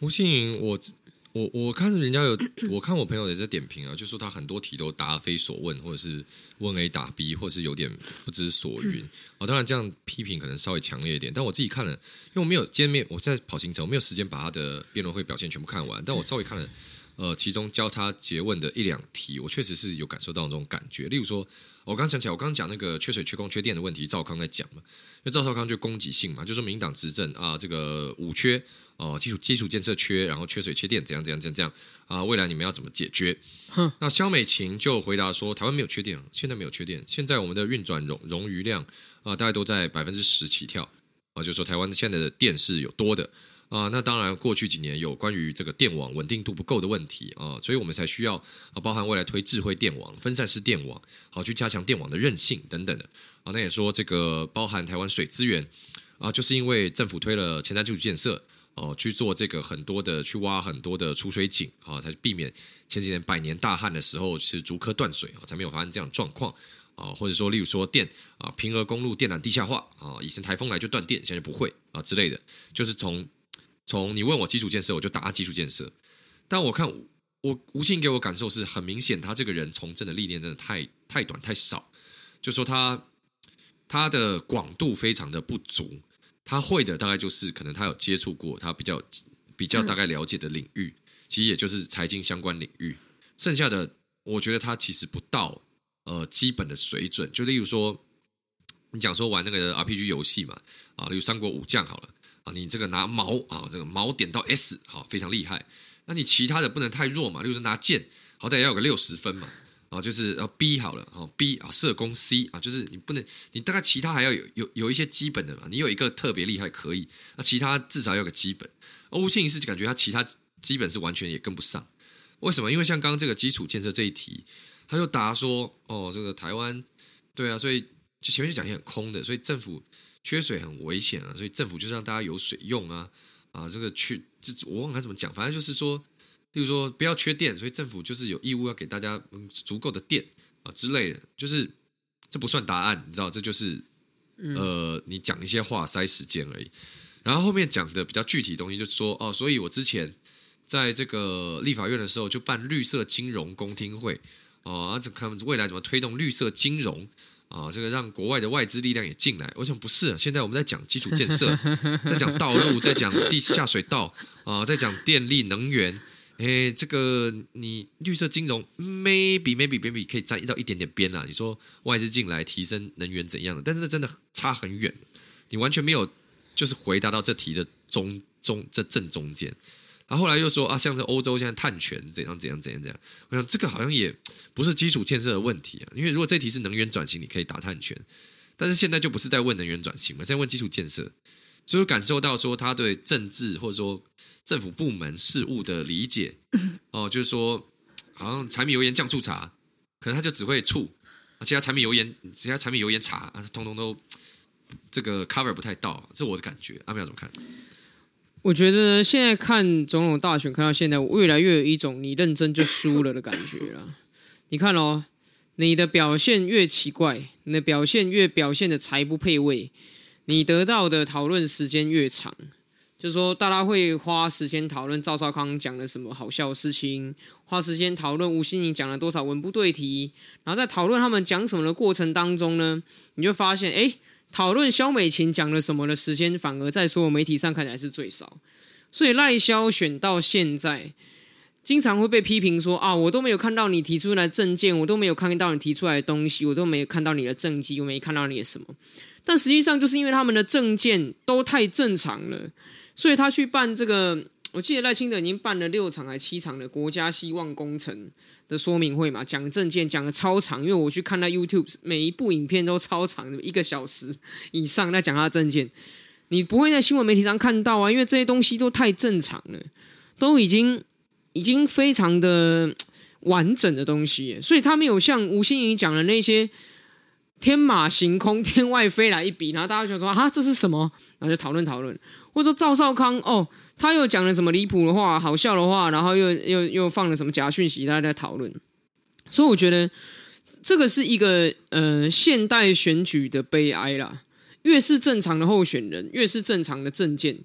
吴欣盈，我。我我看人家有，我看我朋友也在点评啊，就说他很多题都答非所问，或者是问 A 答 B，或者是有点不知所云。哦，当然这样批评可能稍微强烈一点，但我自己看了，因为我没有见面，我在跑行程，我没有时间把他的辩论会表现全部看完，但我稍微看了，呃，其中交叉诘问的一两题，我确实是有感受到那种感觉。例如说，我刚想起来，我刚刚讲那个缺水、缺工、缺电的问题，赵康在讲嘛，因为赵少康就攻击性嘛，就说民党执政啊，这个五缺。哦，基础基础建设缺，然后缺水缺电，怎样怎样怎样怎样啊？未来你们要怎么解决？哼那肖美琴就回答说，台湾没有缺电，现在没有缺电，现在我们的运转容容余量啊，大概都在百分之十起跳啊，就是说台湾现在的电是有多的啊。那当然，过去几年有关于这个电网稳定度不够的问题啊，所以我们才需要啊，包含未来推智慧电网、分散式电网，好去加强电网的韧性等等的啊。那也说这个包含台湾水资源啊，就是因为政府推了前瞻基础建设。哦，去做这个很多的，去挖很多的储水井啊，才避免前几年百年大旱的时候是竹科断水啊，才没有发生这样状况啊。或者说，例如说电啊，平和公路电缆地下化啊，以前台风来就断电，现在不会啊之类的。就是从从你问我基础建设，我就答基础建设。但我看我吴欣盈给我感受是很明显，他这个人从政的历练真的太太短太少，就说他他的广度非常的不足。他会的大概就是可能他有接触过他比较比较大概了解的领域，其实也就是财经相关领域。剩下的我觉得他其实不到呃基本的水准。就例如说，你讲说玩那个 RPG 游戏嘛，啊，例如三国武将好了，啊，你这个拿矛啊，这个矛点到 S，好，非常厉害。那你其他的不能太弱嘛，例如说拿剑，好歹也要有个六十分嘛，啊，就是要 B 好了，好 B 啊，射攻 C 啊，就是你不能，你大概其他还要有有有一些基本的嘛，你有一个特别厉害可以，那其他至少要有个基本。而吴庆是感觉他其他基本是完全也跟不上，为什么？因为像刚刚这个基础建设这一题，他就答说，哦，这个台湾，对啊，所以。就前面就讲一些很空的，所以政府缺水很危险啊，所以政府就是让大家有水用啊啊，这个缺这我忘了怎么讲，反正就是说，例如说不要缺电，所以政府就是有义务要给大家足够的电啊之类的，就是这不算答案，你知道，这就是呃你讲一些话塞时间而已。然后后面讲的比较具体的东西，就是说哦，所以我之前在这个立法院的时候就办绿色金融公听会哦，啊，这看未来怎么推动绿色金融。啊，这个让国外的外资力量也进来，我想不是啊。现在我们在讲基础建设，在讲道路，在讲地下水道啊，在讲电力能源。哎，这个你绿色金融 maybe maybe maybe 可以沾到一点点边啦。你说外资进来提升能源怎样的？但是这真的差很远，你完全没有就是回答到这题的中中这正中间。然后后来又说啊，像是欧洲现在碳权怎样怎样怎样怎样，我想这个好像也不是基础建设的问题啊，因为如果这题是能源转型，你可以打碳权，但是现在就不是在问能源转型嘛，在问基础建设，所以我感受到说他对政治或者说政府部门事务的理解，哦，就是说好像柴米油盐酱醋茶，可能他就只会醋，其他柴米油盐其他柴米油盐茶啊，通通都这个 cover 不太到，这我的感觉，阿妙怎么看？我觉得现在看总统大选，看到现在，我越来越有一种你认真就输了的感觉了。你看哦，你的表现越奇怪，你的表现越表现的才不配位，你得到的讨论时间越长。就是说，大家会花时间讨论赵少康讲了什么好笑的事情，花时间讨论吴欣盈讲了多少文不对题，然后在讨论他们讲什么的过程当中呢，你就发现，哎。讨论萧美琴讲了什么的时间，反而在所有媒体上看起来是最少。所以赖萧选到现在，经常会被批评说啊，我都没有看到你提出来的政见，我都没有看到你提出来的东西，我都没有看到你的政绩，我没看到你的什么。但实际上，就是因为他们的证件都太正常了，所以他去办这个。我记得赖清德已经办了六场还七场的国家希望工程的说明会嘛，讲证件讲的超长，因为我去看他 YouTube，每一部影片都超长的，一个小时以上在讲他的政见。你不会在新闻媒体上看到啊，因为这些东西都太正常了，都已经已经非常的完整的东西，所以他没有像吴欣盈讲的那些天马行空、天外飞来一笔，然后大家就说啊，这是什么？然后就讨论讨论，或者赵少康哦。他又讲了什么离谱的话、好笑的话，然后又又又放了什么假讯息，大家在讨论。所以我觉得这个是一个呃现代选举的悲哀啦。越是正常的候选人，越是正常的政见，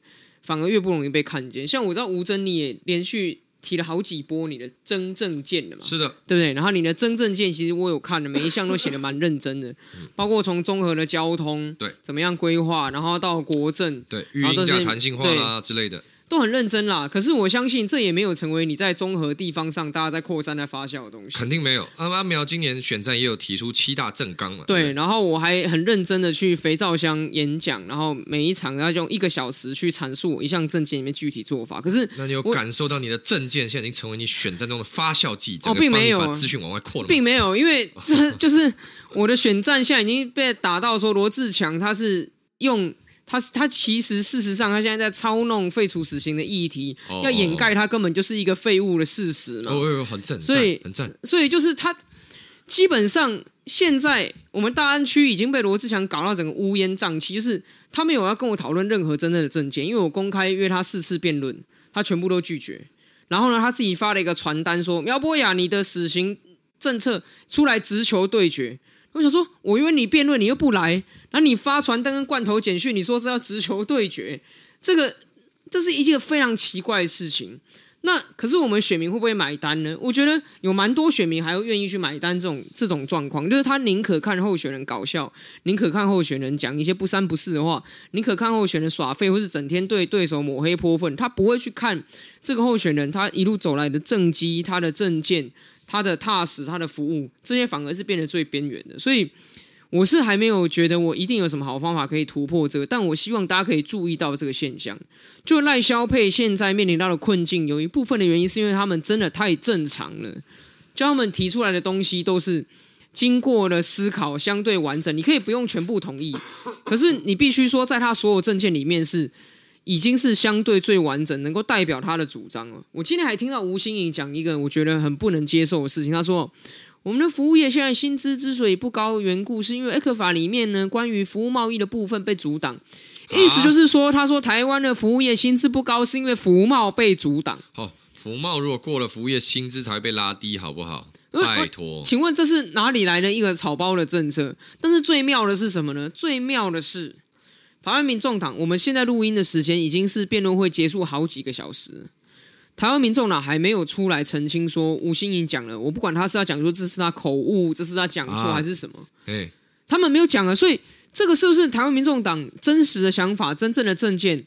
反而越不容易被看见。像我知道吴尊，你也连续提了好几波你的真证件的嘛？是的，对不对？然后你的真证件，其实我有看的，每一项都写的蛮认真的，包括从综合的交通对怎么样规划，然后到国政对育婴假弹性化啦之类的。都很认真啦，可是我相信这也没有成为你在综合地方上大家在扩散在发酵的东西。肯定没有。阿阿苗今年选战也有提出七大政纲嘛？对，对，然后我还很认真的去肥皂箱演讲，然后每一场要用一个小时去阐述我一项政见里面具体做法。可是，那你有感受到你的政见现在已经成为你选战中的发酵剂？哦，并没有，把资讯往外扩了，并没有，因为这就是我的选战现在已经被打到说罗志强他是用。他他其实事实上，他现在在操弄废除死刑的议题，哦、要掩盖他根本就是一个废物的事实嘛。哦，哦很正，所以很正。所以就是他基本上现在我们大安区已经被罗志强搞到整个乌烟瘴气，就是他没有要跟我讨论任何真正的政见，因为我公开约他四次辩论，他全部都拒绝。然后呢，他自己发了一个传单说：“苗博雅，你的死刑政策出来直球对决。”我想说，我约你辩论，你又不来。那你发传单跟罐头简讯，你说这要直球对决，这个这是一件非常奇怪的事情。那可是我们选民会不会买单呢？我觉得有蛮多选民还会愿意去买单这种这种状况，就是他宁可看候选人搞笑，宁可看候选人讲一些不三不四的话，宁可看候选人耍废，或是整天对对手抹黑泼粪，他不会去看这个候选人他一路走来的政绩、他的政见、他的踏实、他的服务，这些反而是变得最边缘的。所以。我是还没有觉得我一定有什么好方法可以突破这个，但我希望大家可以注意到这个现象。就赖萧配现在面临到的困境，有一部分的原因是因为他们真的太正常了，就他们提出来的东西都是经过了思考，相对完整。你可以不用全部同意，可是你必须说，在他所有证件里面是已经是相对最完整，能够代表他的主张了。我今天还听到吴新颖讲一个我觉得很不能接受的事情，他说。我们的服务业现在薪资之所以不高，缘故是因为 ECFA 里面呢，关于服务贸易的部分被阻挡。意思就是说，他说台湾的服务业薪资不高，是因为服贸被阻挡。好，服贸如果过了，服务业薪资才会被拉低，好不好？拜托，请问这是哪里来的一个草包的政策？但是最妙的是什么呢？最妙的是，台湾民众党，我们现在录音的时间已经是辩论会结束好几个小时。台湾民众呢还没有出来澄清说吴欣颖讲了，我不管他是要讲说这是他口误，这是他讲错还是什么，哎，他们没有讲啊，所以这个是不是台湾民众党真实的想法、真正的政见？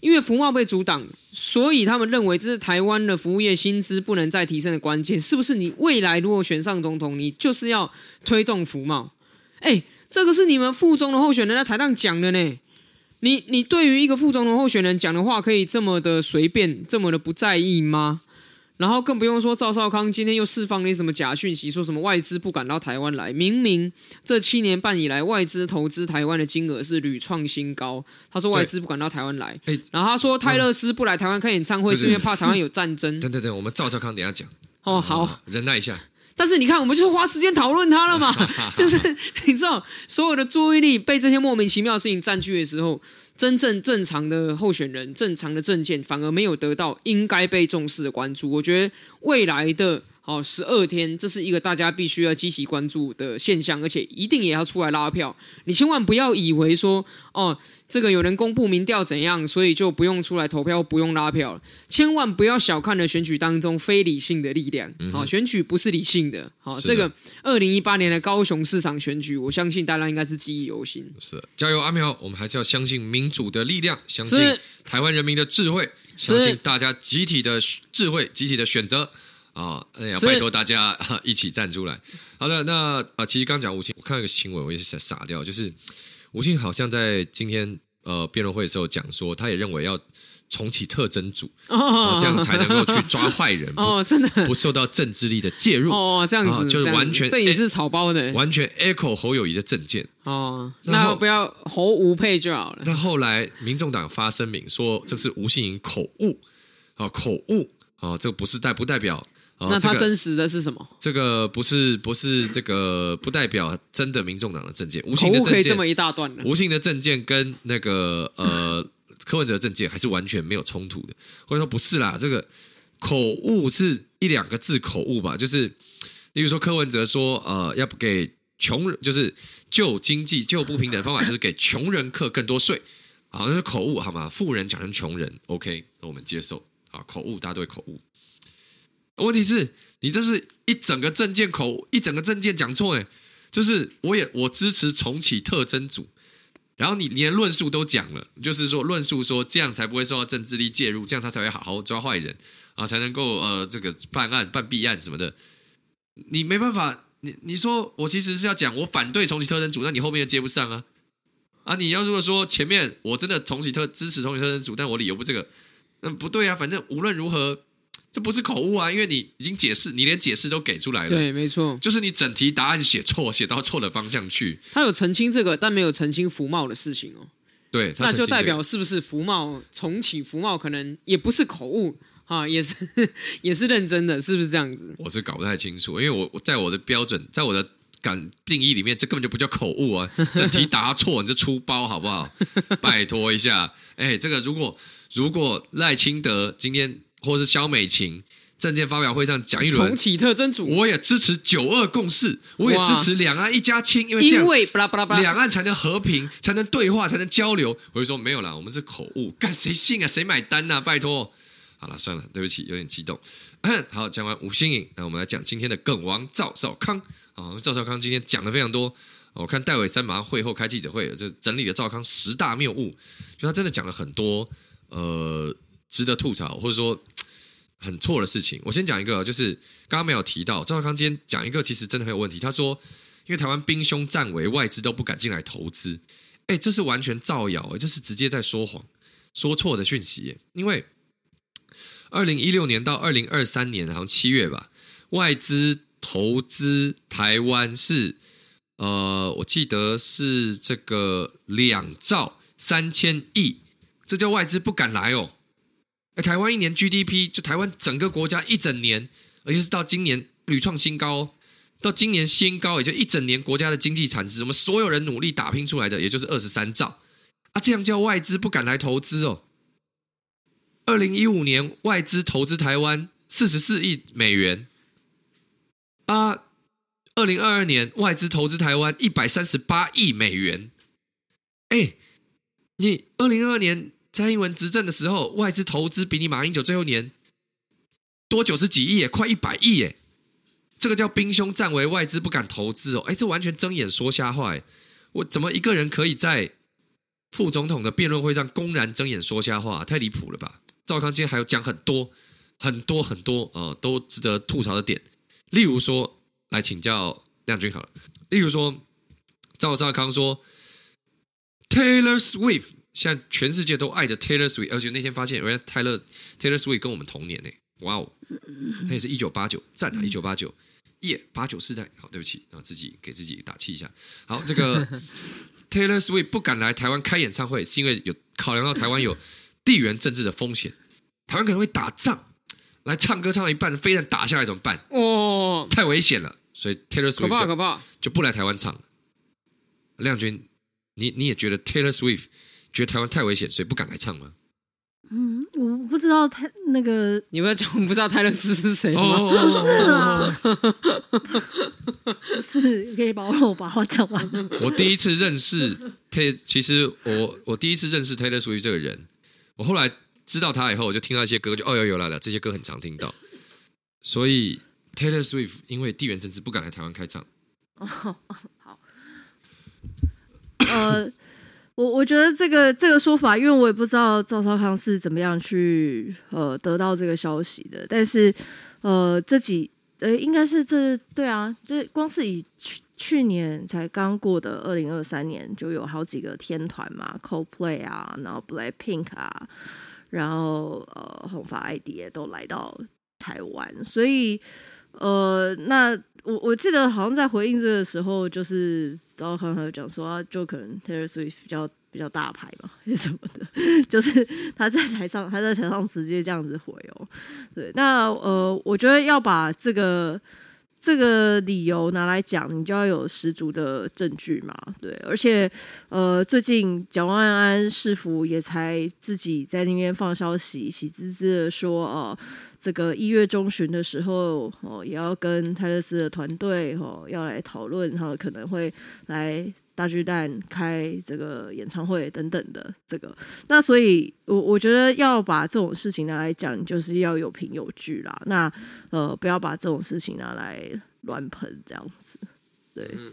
因为服贸被阻挡，所以他们认为这是台湾的服务业薪资不能再提升的关键，是不是？你未来如果选上总统，你就是要推动服贸？哎，这个是你们副中的候选人在台上讲的呢。你你对于一个副总统候选人讲的话，可以这么的随便，这么的不在意吗？然后更不用说赵少康今天又释放了什么假讯息，说什么外资不敢到台湾来，明明这七年半以来外资投资台湾的金额是屡创新高。他说外资不敢到台湾来，然后他说泰勒斯不来台湾开演唱会是因为怕台湾有战争。等等等，我们赵少康等一下讲。哦，好，忍耐一下。但是你看，我们就花时间讨论他了嘛，就是你知道，所有的注意力被这些莫名其妙的事情占据的时候，真正正常的候选人、正常的政见，反而没有得到应该被重视的关注。我觉得未来的。哦，十二天，这是一个大家必须要积极关注的现象，而且一定也要出来拉票。你千万不要以为说，哦，这个有人公布民调怎样，所以就不用出来投票，不用拉票了。千万不要小看了选举当中非理性的力量。好、选举不是理性的。好、哦，这个二零一八年的高雄市长选举，我相信大家应该是记忆犹新。是，加油，阿苗，我们还是要相信民主的力量，相信台湾人民的智慧，相信大家集体的智慧，集体的选择。啊，哎呀，拜托大家 一起站出来。好的，那啊，其实刚讲吴欣，我看到一个新闻，我也是傻掉，就是吴欣好像在今天呃辩论会的时候讲说，他也认为要重启特征组，哦，这样才能够去抓坏人，哦，真的不受到政治力的介入，哦，这样子就是完全这也是草包的，完全 echo 侯友谊的政见，哦，那不要侯吴配就好了。那后来民众党发声明说，这是吴欣盈口误，啊，口误，啊，这个不是代不代表。哦、那他真实的是什么？这个、这个不是不是这个不代表真的民众党的政见，无形的政见可以这么一大段的。吴欣的政见跟那个呃柯文哲的政见还是完全没有冲突的，或者说不是啦，这个口误是一两个字口误吧？就是例如说柯文哲说呃要不给穷人，就是救经济救不平等的方法就是给穷人课更多税，好，那是口误好吗？富人讲成穷人，OK，那我们接受啊，口误大家都会口误。问题是，你这是一整个证件口，一整个证件讲错，哎，就是我也我支持重启特征组，然后你连论述都讲了，就是说论述说这样才不会受到政治力介入，这样他才会好好抓坏人啊，才能够呃这个办案办弊案什么的，你没办法，你你说我其实是要讲我反对重启特征组，那你后面又接不上啊，啊你要如果说前面我真的重启特支持重启特征组，但我理由不这个，嗯不对啊，反正无论如何。这不是口误啊，因为你已经解释，你连解释都给出来了。对，没错，就是你整题答案写错，写到错的方向去。他有澄清这个，但没有澄清服贸的事情哦。对，那就代表是不是服贸重启服贸可能也不是口误啊，也是 也是认真的，是不是这样子？我是搞不太清楚，因为我在我的标准，在我的感定义里面，这根本就不叫口误啊，整题答错你就出包好不好？拜托一下，哎，这个如果如果赖清德今天。或是萧美琴政见发表会上讲一轮重启特征组，我也支持九二共识，我也支持两岸一家亲，因为这样两岸才能和平，才能对话，才能交流。我就说没有啦，我们是口误，干谁信啊？谁买单呐、啊？拜托，好了，算了，对不起，有点激动。好，讲完吴新颖，那我们来讲今天的梗王赵少康啊。赵少康今天讲的非常多，我看戴伟三马上会后开记者会，就整理了赵康十大谬误，就他真的讲了很多，呃。值得吐槽，或者说很错的事情。我先讲一个，就是刚刚没有提到赵少康今天讲一个，其实真的很有问题。他说因为台湾兵凶战危，外资都不敢进来投资。哎，这是完全造谣，这是直接在说谎、说错的讯息。因为二零一六年到二零二三年，好像七月吧，外资投资台湾是呃，我记得是这个两兆三千亿，这叫外资不敢来哦。台湾一年 GDP 就台湾整个国家一整年，而且是到今年屡创新高。到今年新高，也就一整年国家的经济产值，我们所有人努力打拼出来的，也就是二十三兆啊！这样叫外资不敢来投资哦。二零一五年外资投资台湾四十四亿美元啊，二零二二年外资投资台湾一百三十八亿美元。哎，你二零二二年蔡英文执政的时候，外资投资比你马英九最后年多九十几亿，快一百亿耶。这个叫兵凶战危，外资不敢投资哦。哎，这完全睁眼说瞎话！我怎么一个人可以在副总统的辩论会上公然睁眼说瞎话？太离谱了吧！赵康今天还有讲很多很多很多呃，都值得吐槽的点。例如说，来请教亮君好了。例如说，赵少康说，Taylor Swift 现在全世界都爱着 Taylor Swift，而且那天发现，原来泰勒 Taylor Swift 跟我们同年呢。哇哦，他也是一九八九，赞啊！一九八九。耶，八九世代，好，对不起，然后自己给自己打气一下。好，这个 Taylor Swift 不敢来台湾开演唱会，是因为有考量到台湾有地缘政治的风险，台湾可能会打仗，来唱歌唱到一半，飞弹打下来怎么办？哦，太危险了，所以 Taylor Swift 可怕可怕，就不来台湾唱。亮君，你你也觉得 Taylor Swift 觉得台湾太危险，所以不敢来唱吗？嗯，我不知道泰那个，你不要讲，我不知道泰勒斯是谁吗？不、是啊，是可以把我把话讲完。我第一次认识 Taylor，其实我我第一次认识 Taylor Swift 这个人，我后来知道他以后，我就听到一些歌，就哦有有来了，这些歌很常听到。所以 Taylor Swift 因为地缘政治不敢来台湾开唱。哦，好，呃。我我觉得这个这个说法，因为我也不知道赵少康是怎么样去呃得到这个消息的，但是呃这几呃应该是这对啊，这光是以去去年才刚过的二零二三年，就有好几个天团嘛，Coldplay 啊，然后 Blackpink 啊，然后呃红发 ID 也都来到台湾，所以呃那我我记得好像在回应这个时候就是。然后很好讲说，啊，就可能 Taylor Swift 比较比较大牌嘛，什么的，就是他在台上，他在台上直接这样子回哦。对，那呃，我觉得要把这个这个理由拿来讲，你就要有十足的证据嘛。对，而且呃，最近蒋万安市府也才自己在那边放消息，喜滋滋的说哦。这个一月中旬的时候，哦，也要跟泰勒斯的团队，哦，要来讨论，然后，可能会来大巨蛋开这个演唱会等等的这个。那所以，我我觉得要把这种事情拿来讲，就是要有凭有据啦。那呃，不要把这种事情拿来乱喷这样子。对，嗯，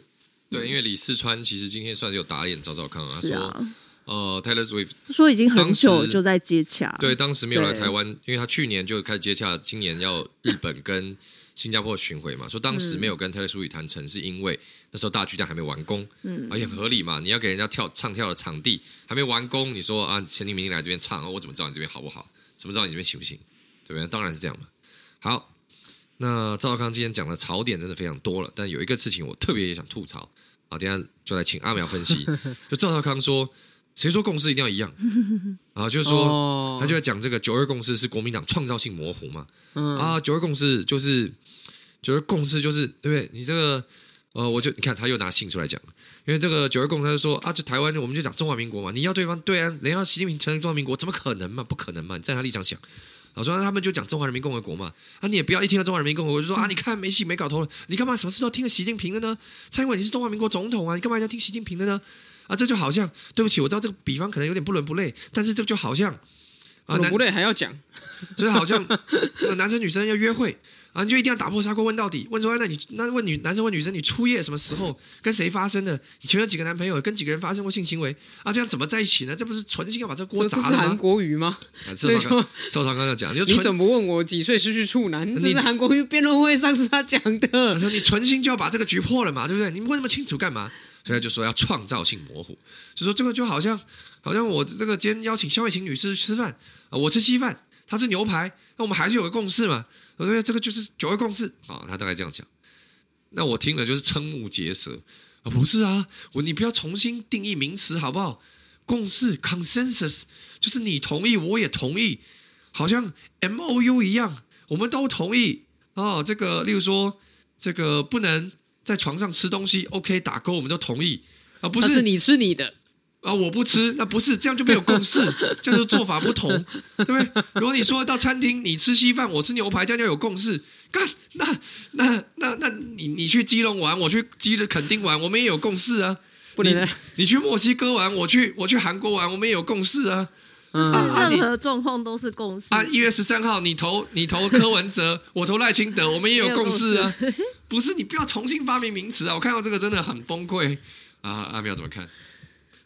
对，因为李四川其实今天算是有打脸赵少康啊，他说。呃，Taylor Swift 说已经很久就在接洽，对，当时没有来台湾，因为他去年就开始接洽，今年要日本跟新加坡巡回嘛，说当时没有跟 Taylor Swift 谈成，是因为那时候大巨蛋还没完工，嗯，而且很合理嘛，你要给人家跳唱跳的场地还没完工，你说啊，前天明天来这边唱，我怎么知道你这边好不好？怎么知道你这边行不行？对不对？当然是这样嘛。好，那赵少康今天讲的槽点真的非常多了，但有一个事情我特别也想吐槽啊，等下就来请阿苗分析。就赵少康说。谁说共识一定要一样？啊，就是说，他就在讲这个九二共识是国民党创造性模糊嘛？啊，九二共识就是九二共识就是对不对？你这个呃，我就你看他又拿信出来讲，因为这个九二共识他就说啊，就台湾我们就讲中华民国嘛，你要对方对啊，人家习近平承认中华民国，怎么可能嘛？不可能嘛？你在他立场想，老，说他们就讲中华人民共和国嘛，啊，你也不要一听到中华人民共和国就说啊，你看没戏没搞头了，你干嘛什么事都要听习近平的呢？蔡英文你是中华民国总统啊，你干嘛要听习近平的呢？啊，这就好像，对不起，我知道这个比方可能有点不伦不类，但是这就好像，啊，不类还要讲，就是好像男生女生要约会啊，你就一定要打破砂锅问到底，问说，那你那问女男生问女生，你初夜什么时候 跟谁发生的？你前面有几个男朋友，跟几个人发生过性行为啊？这样怎么在一起呢？这不是存心要把这锅砸了吗？这是韩国瑜吗？周长刚，周长刚刚讲，你怎么问我几岁失去处男？这是韩国瑜辩论会上次他讲的。他说你存心就要把这个局破了嘛，对不对？你问那么清楚干嘛？所以他就说要创造性模糊，就说这个就好像好像我这个今天邀请萧美琴女士吃饭啊，我吃稀饭，她吃牛排，那我们还是有个共识嘛。我觉得这个就是九二共识啊，他大概这样讲。那我听了就是瞠目结舌啊，不是啊，我你不要重新定义名词好不好？共识 consensus 就是你同意我也同意，好像 M O U 一样，我们都同意哦。这个例如说，这个不能在床上吃东西，OK 打勾，我们都同意啊，不是，是你吃你的。啊，我不吃，那不是这样就没有共识，这样就做法不同，对不对？如果你说到餐厅，你吃稀饭，我吃牛排，这样就有共识。干，那那那那你你去基隆玩，我去基的垦丁玩，我们也有共识啊。不能你，你去墨西哥玩，我去我去韩国玩，我们也有共识啊。任何状况都是共识。啊，一月十三号你投你投柯文哲，我投赖清德，我们也有共识啊。不是，你不要重新发明名词啊！我看到这个真的很崩溃啊！阿苗怎么看？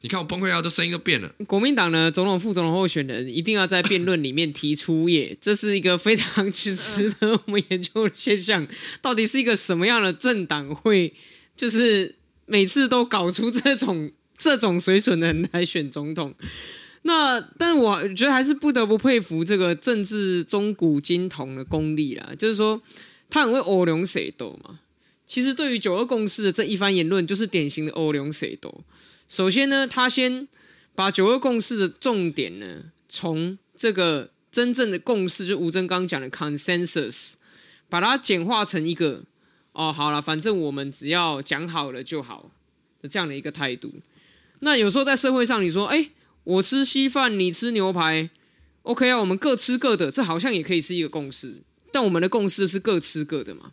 你看我崩溃啊，都声音都变了。国民党呢，总统、副总统候选人一定要在辩论里面提出耶，这是一个非常值得 我们研究的现象。到底是一个什么样的政党会，就是每次都搞出这种这种水准的人来选总统？那，但我觉得还是不得不佩服这个政治中古今同的功力啦。就是说，他很会欧龙水斗嘛。其实对于九二共识的这一番言论，就是典型的欧龙水斗。首先呢，他先把九二共识的重点呢，从这个真正的共识，就吴峥刚讲的 consensus，把它简化成一个哦，好了，反正我们只要讲好了就好的这样的一个态度。那有时候在社会上，你说，哎，我吃稀饭，你吃牛排，OK 啊，我们各吃各的，这好像也可以是一个共识。但我们的共识是各吃各的嘛？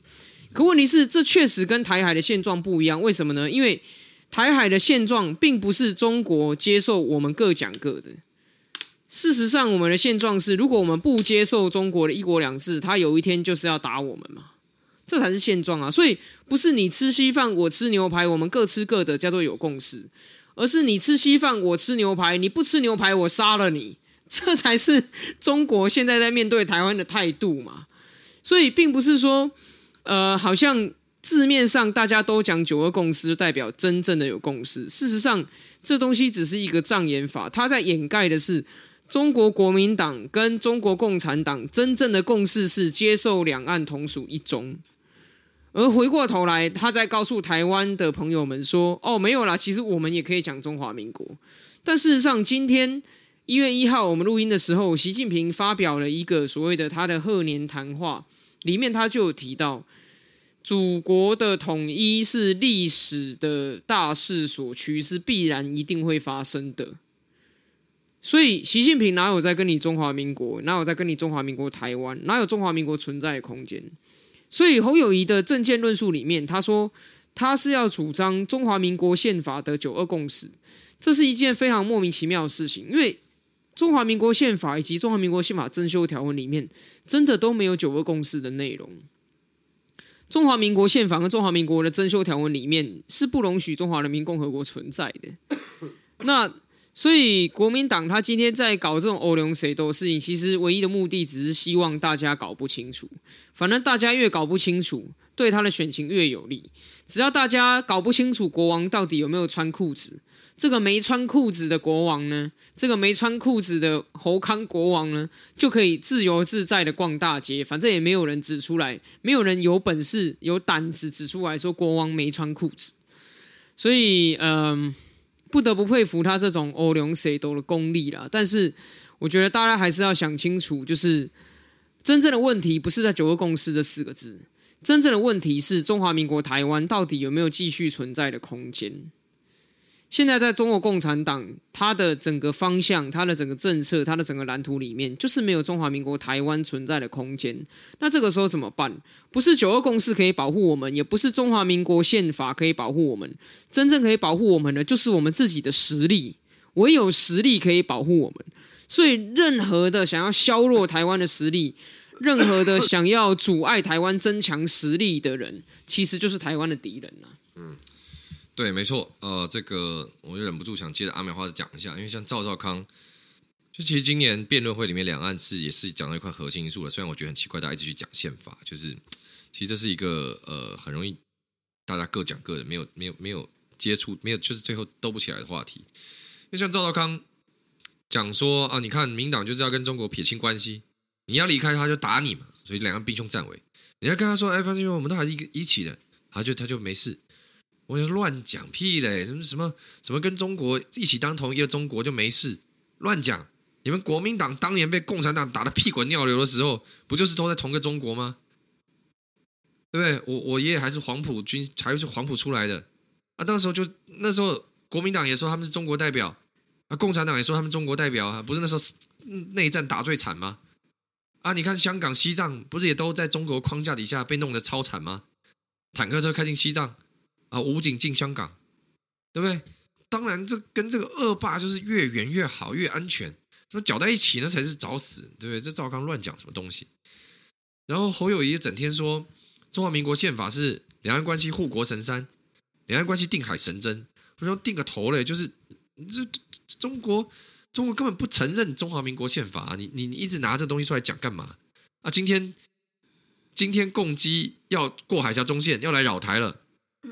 可问题是，这确实跟台海的现状不一样，为什么呢？因为台海的现状并不是中国接受我们各讲各的。事实上，我们的现状是，如果我们不接受中国的一国两制，他有一天就是要打我们嘛，这才是现状啊。所以，不是你吃稀饭，我吃牛排，我们各吃各的，叫做有共识，而是你吃稀饭，我吃牛排，你不吃牛排，我杀了你，这才是中国现在在面对台湾的态度嘛。所以，并不是说，呃，好像。字面上大家都讲九二共识，就代表真正的有共识。事实上，这东西只是一个障眼法，它在掩盖的是中国国民党跟中国共产党真正的共识是接受两岸同属一中。而回过头来，他在告诉台湾的朋友们说：“哦，没有啦，其实我们也可以讲中华民国。”但事实上，今天一月一号我们录音的时候，习近平发表了一个所谓的他的贺年谈话，里面他就有提到。祖国的统一是历史的大势所趋，是必然一定会发生的。所以，习近平哪有在跟你中华民国？哪有在跟你中华民国台湾？哪有中华民国存在的空间？所以，侯友宜的政见论述里面，他说他是要主张中华民国宪法的九二共识，这是一件非常莫名其妙的事情，因为中华民国宪法以及中华民国宪法增修条文里面，真的都没有九二共识的内容。中华民国宪法跟中华民国的增修条文里面是不容许中华人民共和国存在的。那所以国民党他今天在搞这种欧龙谁斗的事情，其实唯一的目的只是希望大家搞不清楚。反正大家越搞不清楚，对他的选情越有利。只要大家搞不清楚国王到底有没有穿裤子。这个没穿裤子的国王呢，这个没穿裤子的侯康国王呢，就可以自由自在的逛大街，反正也没有人指出来，没有人有本事、有胆子指出来说国王没穿裤子。所以，嗯、不得不佩服他这种欧龙谁都的功力啦。但是，我觉得大家还是要想清楚，就是真正的问题不是在九二共识这四个字，真正的问题是中华民国台湾到底有没有继续存在的空间。现在在中国共产党，它的整个方向、它的整个政策、它的整个蓝图里面，就是没有中华民国台湾存在的空间。那这个时候怎么办？不是九二共识可以保护我们，也不是中华民国宪法可以保护我们。真正可以保护我们的，就是我们自己的实力。唯有实力可以保护我们。所以，任何的想要削弱台湾的实力，任何的想要阻碍台湾增强实力的人，其实就是台湾的敌人了。嗯，对，没错。呃，这个我就忍不住想接着阿美花讲一下，因为像赵少康，就其实今年辩论会里面两岸是也是讲到一块核心因素了。虽然我觉得很奇怪，大家一直去讲宪法，就是其实这是一个呃很容易大家各讲各的，没有没有没有接触，没有就是最后斗不起来的话题。因为像赵少康讲说啊，你看民党就是要跟中国撇清关系，你要离开他就打你嘛，所以两岸兵凶战危。你要跟他说，哎，反正我们都还是一个一起的，他就他就没事。我就乱讲屁嘞，什么什么什么跟中国一起当同一个中国就没事，乱讲。你们国民党当年被共产党打得屁滚尿流的时候，不就是都在同个中国吗？对不对？我我爷爷还是黄埔军，还是黄埔出来的啊。当时候就那时候。国民党也说他们是中国代表，啊，共产党也说他们中国代表啊，不是那时候内战打最惨吗？啊，你看香港、西藏不是也都在中国框架底下被弄得超惨吗？坦克车开进西藏，啊，武警进香港，对不对？当然，这跟这个恶霸就是越远越好，越安全，什么搅在一起那才是找死，对不对？这赵刚乱讲什么东西？然后侯友宜整天说中华民国宪法是两岸关系护国神山，两岸关系定海神针。我说定个头嘞，就是这中国中国根本不承认中华民国宪法！你你你一直拿这东西出来讲干嘛啊？今天今天共机要过海峡中线，要来扰台了，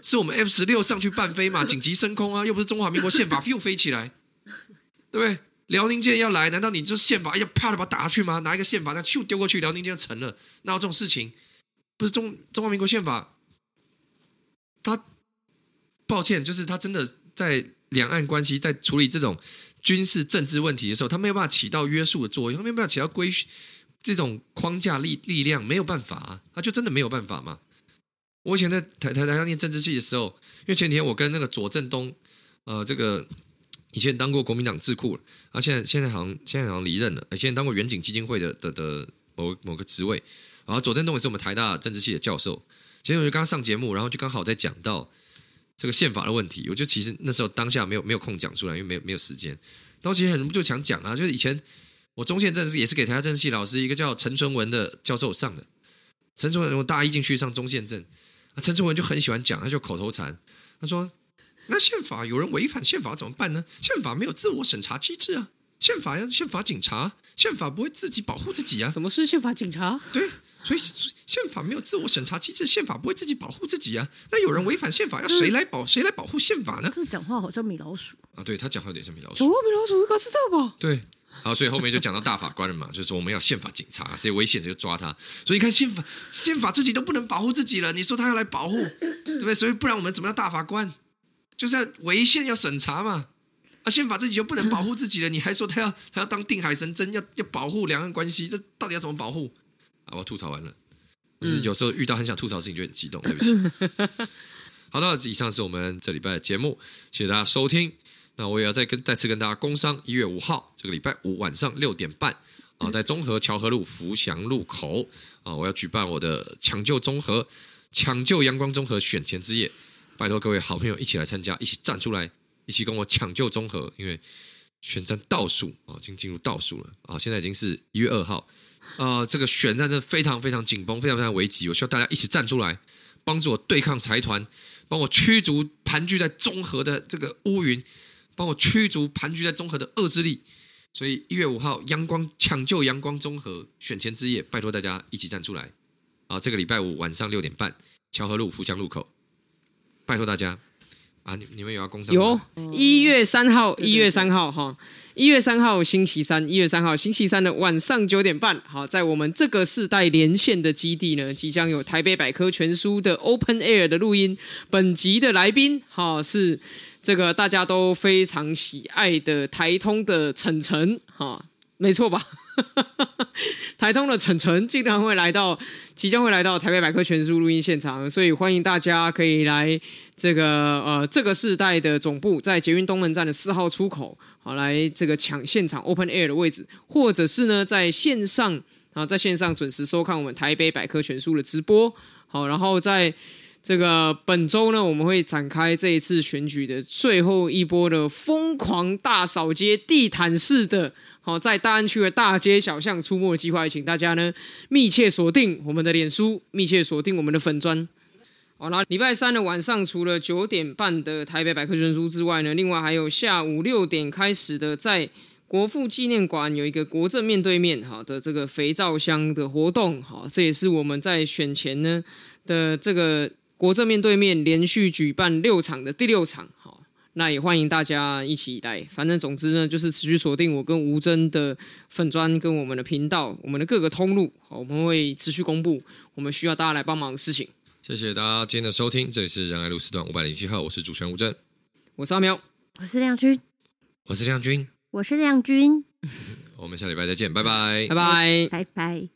是我们 F 十六上去伴飞嘛？紧急升空啊！又不是中华民国宪法 又飞起来，对不对？辽宁舰要来，难道你就宪法哎呀啪的把它打下去吗？拿一个宪法那咻丢过去，辽宁舰就成了？那这种事情？不是中中华民国宪法，他。抱歉，就是他真的在两岸关系在处理这种军事政治问题的时候，他没有办法起到约束的作用，他没有办法起到规这种框架力力量，没有办法啊，他就真的没有办法嘛。我以前在台台台上念政治系的时候，因为前几天我跟那个左正东，呃，这个以前当过国民党智库了，啊，现在现在好像现在好像离任了，现在当过远景基金会的的的某某个职位，然后左正东也是我们台大政治系的教授，前天我就刚上节目，然后就刚好在讲到。这个宪法的问题，我就其实那时候当下没有没有空讲出来，因为没有没有时间。然后其实很多就想讲啊，就是以前我中线政治也是给台大政治系老师一个叫陈纯文的教授上的。陈纯文我大一进去上中线政，啊，陈志文就很喜欢讲，他就口头禅，他说：“那宪法有人违反宪法怎么办呢？宪法没有自我审查机制啊，宪法要宪法警察，宪法不会自己保护自己啊。”什么是宪法警察？对。所以宪法没有自我审查机制，宪法不会自己保护自己啊。那有人违反宪法，要谁来保？谁来保护宪法呢？这讲话好像米老鼠啊！对他讲话有点像米老鼠。米老鼠应该知道吧？对，好，所以后面就讲到大法官了嘛，就是说我们要宪法警察，谁危险谁就抓他。所以你看宪法，宪法自己都不能保护自己了，你说他要来保护，对不对？所以不然我们怎么要大法官？就是要违宪要审查嘛。啊，宪法自己就不能保护自己了，你还说他要他要当定海神针，要要保护两岸关系，这到底要怎么保护？啊，我吐槽完了。就是有时候遇到很想吐槽的事情就很激动，对不起。好的，以上是我们这礼拜的节目，谢谢大家收听。那我也要再跟再次跟大家工商，一月五号这个礼拜五晚上六点半啊，在中和桥河路福祥路口啊，我要举办我的抢救中和、抢救阳光中和选前之夜，拜托各位好朋友一起来参加，一起站出来，一起跟我抢救中和，因为选战倒数啊，已经进入倒数了啊，现在已经是一月二号。呃，这个选战真的非常非常紧绷，非常非常危急。我需要大家一起站出来，帮助我对抗财团，帮我驱逐盘踞在中和的这个乌云，帮我驱逐盘踞在中和的恶势力。所以一月五号，阳光抢救阳光中和选前之夜，拜托大家一起站出来。啊，这个礼拜五晚上六点半，桥河路福祥路口，拜托大家。啊，你你们有要工商？有，一月三号，一月三号哈，一月三号星期三，一月三号星期三的晚上九点半，好，在我们这个世代连线的基地呢，即将有台北百科全书的 Open Air 的录音。本集的来宾，好，是这个大家都非常喜爱的台通的晨晨，哈，没错吧？台通的晨晨经常会来到，即将会来到台北百科全书录音现场，所以欢迎大家可以来这个呃这个世代的总部，在捷运东门站的四号出口，好来这个抢现场 open air 的位置，或者是呢在线上啊在线上准时收看我们台北百科全书的直播，好，然后在这个本周呢，我们会展开这一次选举的最后一波的疯狂大扫街、地毯式的，好在大安区的大街小巷出没的计划，请大家呢密切锁定我们的脸书，密切锁定我们的粉砖。好，那礼拜三的晚上，除了九点半的台北百科全书之外呢，另外还有下午六点开始的在国父纪念馆有一个国政面对面好的这个肥皂箱的活动。好，这也是我们在选前呢的这个。国政面对面连续举办六场的第六场，好，那也欢迎大家一起来。反正总之呢，就是持续锁定我跟吴峥的粉砖跟我们的频道，我们的各个通路，好，我们会持续公布我们需要大家来帮忙的事情。谢谢大家今天的收听，这里是仁爱路四段五百零七号，我是主持人吴峥，我是阿苗，我是亮君，我是亮君，我是亮君，我们下礼拜再见，拜拜，拜拜，拜拜。